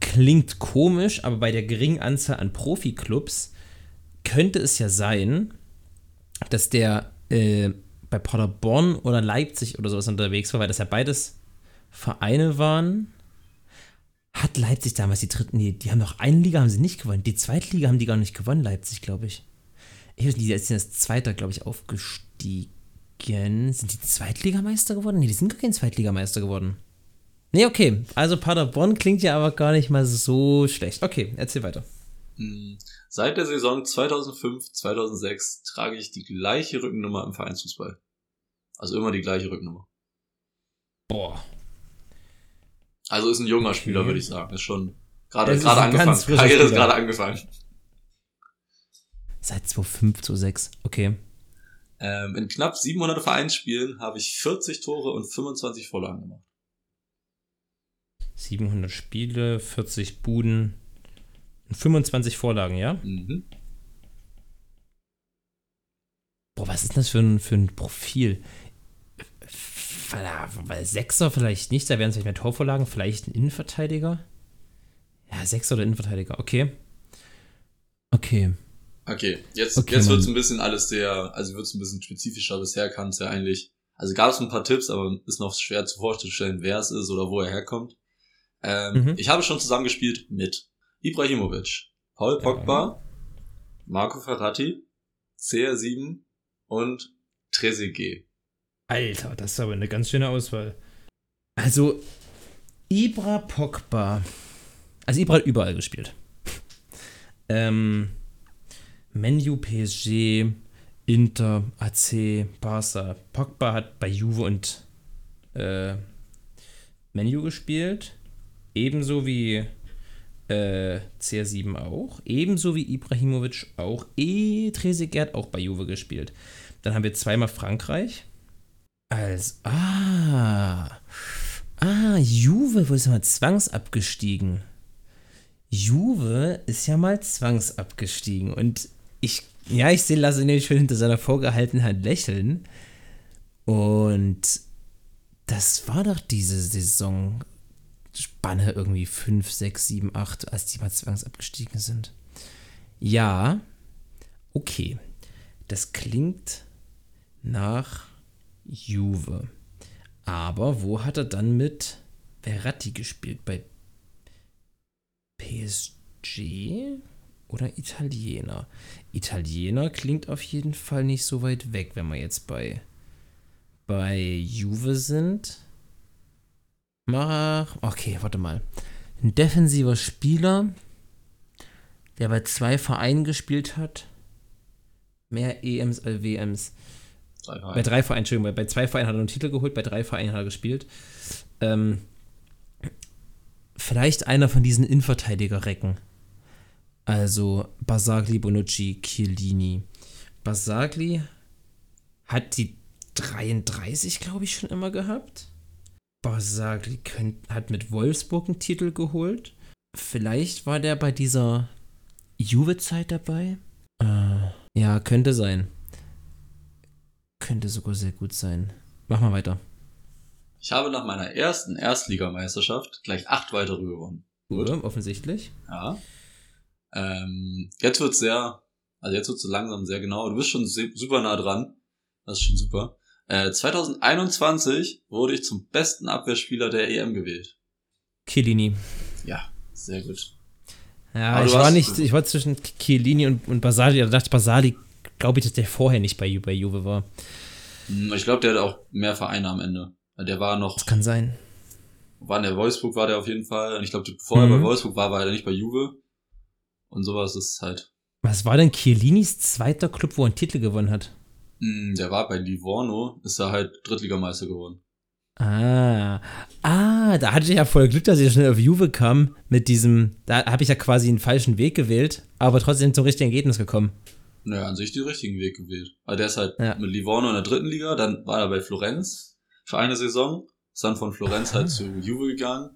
klingt komisch, aber bei der geringen Anzahl an Profiklubs könnte es ja sein, dass der äh, bei Paderborn oder Leipzig oder sowas unterwegs war, weil das ja beides Vereine waren. Hat Leipzig damals die dritten, nee, die haben doch eine Liga haben sie nicht gewonnen. Die zweite Liga haben die gar nicht gewonnen, Leipzig, glaube ich. Ich weiß nicht, die sind als Zweiter, glaube ich, aufgestiegen. Sind die Zweitligameister geworden? Nee, die sind gar kein Zweitligameister geworden. Nee, okay. Also Paderborn klingt ja aber gar nicht mal so schlecht. Okay, erzähl weiter. Mh, Seit der Saison 2005, 2006 trage ich die gleiche Rückennummer im Vereinsfußball. Also immer die gleiche Rückennummer. Boah. Also ist ein junger. Spieler, würde ich sagen. Ist schon gerade Es ist gerade angefangen. Karriere ist gerade angefangen. Seit 2005, 2006. Okay. Ähm, in knapp 700 Vereinsspielen habe ich 40 Tore und 25 Vorlagen gemacht. 700 Spiele, 40 Buden und 25 Vorlagen, ja? Mhm. Boah, was ist denn das für ein, für ein Profil? Weil Sechser vielleicht nicht, da wären es vielleicht mehr Torvorlagen, vielleicht ein Innenverteidiger. Ja, Sechser oder Innenverteidiger, okay. Okay. Okay, jetzt, Okay, jetzt Mann. wird's ein bisschen alles sehr, also wird's ein bisschen spezifischer. Bisher kann es ja eigentlich, also gab es ein paar Tipps, aber ist noch schwer zu vorzustellen, wer es ist oder wo er herkommt. Ähm, Mhm. Ich habe schon zusammengespielt mit Ibrahimovic, Paul Pogba, Marco Ferrati, CR7 und Trezeguet. Alter, das ist aber eine ganz schöne Auswahl. Also, Ibra Pogba. Also, Ibra hat überall gespielt. ähm, Menu, PSG, Inter, AC, Barca. Pogba hat bei Juve und äh, Menu gespielt. Ebenso wie äh, CR7 auch. Ebenso wie Ibrahimovic auch. E. Trezeguet auch bei Juve gespielt. Dann haben wir zweimal Frankreich. Als. Ah. Ah, Juve wo ist mal zwangsabgestiegen. Juve ist ja mal zwangsabgestiegen. Und ich, ja, ich sehe Lasse nämlich schon hinter seiner vorgehaltenen Hand lächeln. Und das war doch diese Saison Spanne irgendwie 5, 6, 7, 8, als die mal zwangsabgestiegen sind. Ja, okay. Das klingt nach Juve. Aber wo hat er dann mit Verratti gespielt? Bei PSG oder Italiener? Italiener klingt auf jeden Fall nicht so weit weg, wenn wir jetzt bei, bei Juve sind. Mach. Okay, warte mal. Ein defensiver Spieler, der bei zwei Vereinen gespielt hat. Mehr EMs als WMs. Drei Bei drei Vereinen, Entschuldigung, bei- zwei Vereinen hat er einen Titel geholt, bei drei Vereinen hat er gespielt. Ähm, vielleicht einer von diesen Innenverteidiger-Recken. Also Basagli, Bonucci, Chiellini. Basagli hat die 33, glaube ich, schon immer gehabt. Basagli könnt, hat mit Wolfsburg einen Titel geholt. Vielleicht war der bei dieser Juve-Zeit dabei. Äh, ja, könnte sein. Könnte sogar sehr gut sein. Mach mal weiter. Ich habe nach meiner ersten Erstligameisterschaft gleich acht weitere gewonnen. Gut. Ja, offensichtlich. Ja. Ähm, jetzt wird's sehr, also jetzt wird's so langsam sehr genau. Du bist schon super nah dran. Das ist schon super. Äh, 2021 wurde ich zum besten Abwehrspieler der EM gewählt. Chiellini. Ja, sehr gut. Ja, Aber ich war nicht, ich war zwischen Chiellini und, und Basali. Da dachte ich, Basali, glaube ich, dass der vorher nicht bei, bei Juve war. Hm, Ich glaube, der hat auch mehr Vereine am Ende. Der war noch, Das kann sein. war in der Wolfsburg war der auf jeden Fall. Und ich glaube, vorher Mhm. bei Wolfsburg war, war er nicht bei Juve. Und sowas ist halt. Was war denn Chiellinis zweiter Club, wo er einen Titel gewonnen hat? Hm, Der war bei Livorno, ist er halt Drittligameister geworden. Ah, ah, da hatte ich ja voll Glück, dass ich schnell auf Juve kam mit diesem, da habe ich ja quasi einen falschen Weg gewählt, aber trotzdem zum richtigen Ergebnis gekommen. Naja, an sich den richtigen Weg gewählt. Weil der ist halt Ja. mit Livorno in der dritten Liga, dann war er bei Florenz für eine Saison, ist dann von Florenz Ah. halt zu Juve gegangen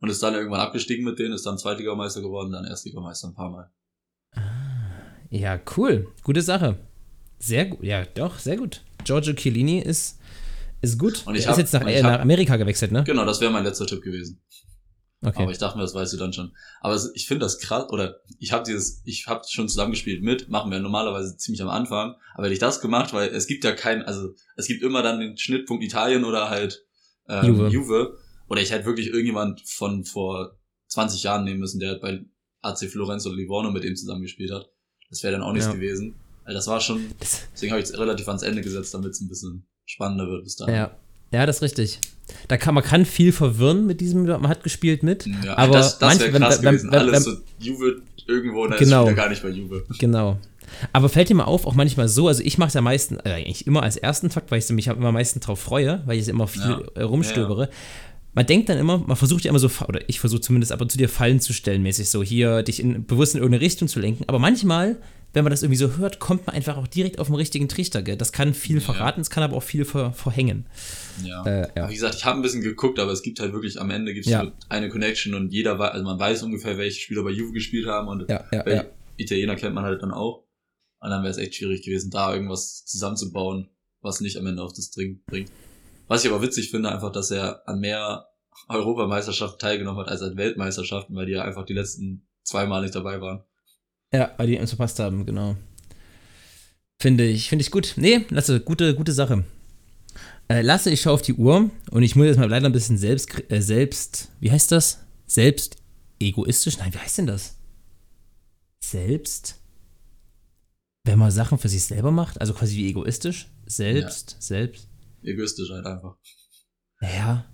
und ist dann irgendwann abgestiegen mit denen, ist dann Zweitligameister geworden, dann Erstligameister ein paar Mal. Ja, cool, gute Sache. Sehr gut, ja, doch, sehr gut. Giorgio Chiellini ist, ist gut. Und ich hab- ist jetzt nach, äh, hab- nach Amerika gewechselt, ne? Genau, das wäre mein letzter Tipp gewesen. Okay. Aber ich dachte mir, das weißt du dann schon. Aber ich finde das krass, oder ich habe dieses, ich habe schon zusammengespielt mit, machen wir normalerweise ziemlich am Anfang, aber hätte ich das gemacht, weil es gibt ja kein, also es gibt immer dann den Schnittpunkt Italien oder halt ähm, Juve. Juve. Oder ich hätte wirklich irgendjemand von vor 20 Jahren nehmen müssen, der bei AC Florenz oder Livorno mit ihm zusammengespielt hat. Das wäre dann auch nichts Ja. gewesen. Weil das war schon, deswegen habe ich es relativ ans Ende gesetzt, damit es ein bisschen spannender wird bis dahin. ja. Ja, das ist richtig. Da kann, man kann viel verwirren mit diesem, man hat gespielt mit. Ja, aber das, das wäre krass wenn- gewesen. wenn- Alles wenn- so Juve irgendwo, und dann Genau. ist wieder gar nicht bei Juve. Genau. Aber fällt dir mal auf, auch manchmal so, also ich mache es ja meistens, äh, eigentlich immer als ersten Takt, weil ich mich immer am meisten drauf freue, weil ich immer viel Ja. äh, rumstöbere. Man denkt dann immer, man versucht ja immer so, oder ich versuche zumindest ab und zu dir Fallen zu stellen, mäßig so, hier dich in, bewusst in irgendeine Richtung zu lenken. Aber manchmal, wenn man das irgendwie so hört, kommt man einfach auch direkt auf den richtigen Trichter, gell? Das kann viel Ja. verraten, es kann aber auch viel ver, verhängen. Ja. Äh, ja. Wie gesagt, ich habe ein bisschen geguckt, aber es gibt halt wirklich am Ende gibt's Ja. eine Connection und jeder weiß, also man weiß ungefähr, welche Spieler bei Juve gespielt haben und welche. Italiener kennt man halt dann auch. Und dann wäre es echt schwierig gewesen, da irgendwas zusammenzubauen, was nicht am Ende auf das Ding bringt. Was ich aber witzig finde, einfach, dass er an mehr Europameisterschaften teilgenommen hat als an Weltmeisterschaften, weil die ja einfach die letzten zweimal nicht dabei waren. Ja, weil die uns verpasst haben, genau. Finde ich, finde ich gut. Nee, Lasse, gute, gute Sache. Äh, Lasse, ich schaue auf die Uhr und ich muss jetzt mal leider ein bisschen selbst, äh, selbst, wie heißt das? Selbst egoistisch? Nein, wie heißt denn das? Selbst, wenn man Sachen für sich selber macht, also quasi wie egoistisch? Selbst, selbst. Egoistisch halt einfach. Ja.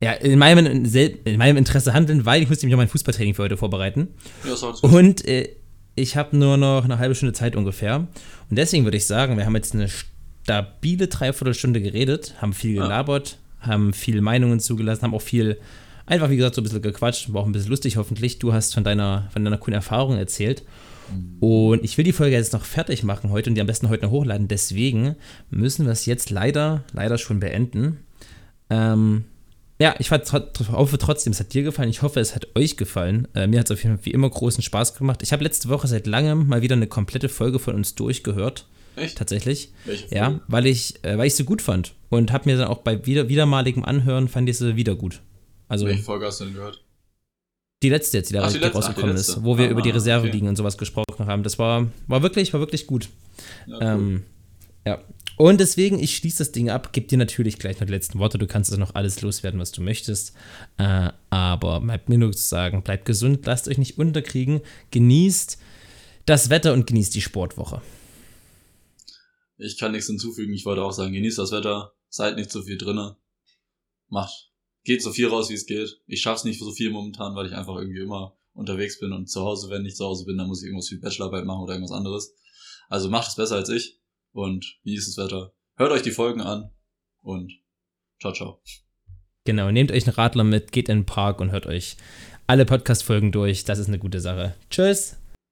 Ja, in meinem, in meinem Interesse handeln, weil ich muss nämlich auch mein Fußballtraining für heute vorbereiten. Ja, gut. Und äh, ich habe nur noch eine halbe Stunde Zeit ungefähr. Und deswegen würde ich sagen, wir haben jetzt eine stabile Dreiviertelstunde geredet, haben viel Ja. gelabert, haben viel Meinungen zugelassen, haben auch viel einfach, wie gesagt, so ein bisschen gequatscht, war auch ein bisschen lustig hoffentlich. Du hast von deiner, von deiner coolen Erfahrung erzählt. Und ich will die Folge jetzt noch fertig machen heute und die am besten heute noch hochladen. Deswegen müssen wir es jetzt leider, leider schon beenden. Ähm, ja, ich fand, hoffe trotzdem, es hat dir gefallen. Ich hoffe, es hat euch gefallen. Äh, mir hat es auf jeden Fall wie immer großen Spaß gemacht. Ich habe letzte Woche seit langem mal wieder eine komplette Folge von uns durchgehört. Echt? Tatsächlich. Welche Folge? Ja, weil ich, äh, weil ich sie gut fand. Und habe mir dann auch bei wieder, wiedermaligem Anhören fand ich sie wieder gut. Also Welche Folge hast du denn gehört? die letzte jetzt, die da Ach, die die letzte, rausgekommen die ist, wo wir Ah, über die Reserve okay. liegen und sowas gesprochen haben. Das war, war wirklich, war wirklich gut. Ja, cool. Ähm, ja. Und deswegen, ich schließe das Ding ab, gebe dir natürlich gleich noch die letzten Worte. Du kannst also noch alles loswerden, was du möchtest. Äh, aber bleibt mir nur zu sagen, bleibt gesund, lasst euch nicht unterkriegen, genießt das Wetter und genießt die Sportwoche. Ich kann nichts hinzufügen. Ich wollte auch sagen, genießt das Wetter, seid nicht zu viel drinne, macht, geht so viel raus, wie es geht. Ich schaff's nicht so viel momentan, weil ich einfach irgendwie immer unterwegs bin und zu Hause, wenn ich zu Hause bin, dann muss ich irgendwas die Bachelorarbeit machen oder irgendwas anderes. Also macht es besser als ich und genießt das Wetter. Hört euch die Folgen an und ciao, ciao. Genau, nehmt euch einen Radler mit, geht in den Park und hört euch alle Podcast-Folgen durch. Das ist eine gute Sache. Tschüss!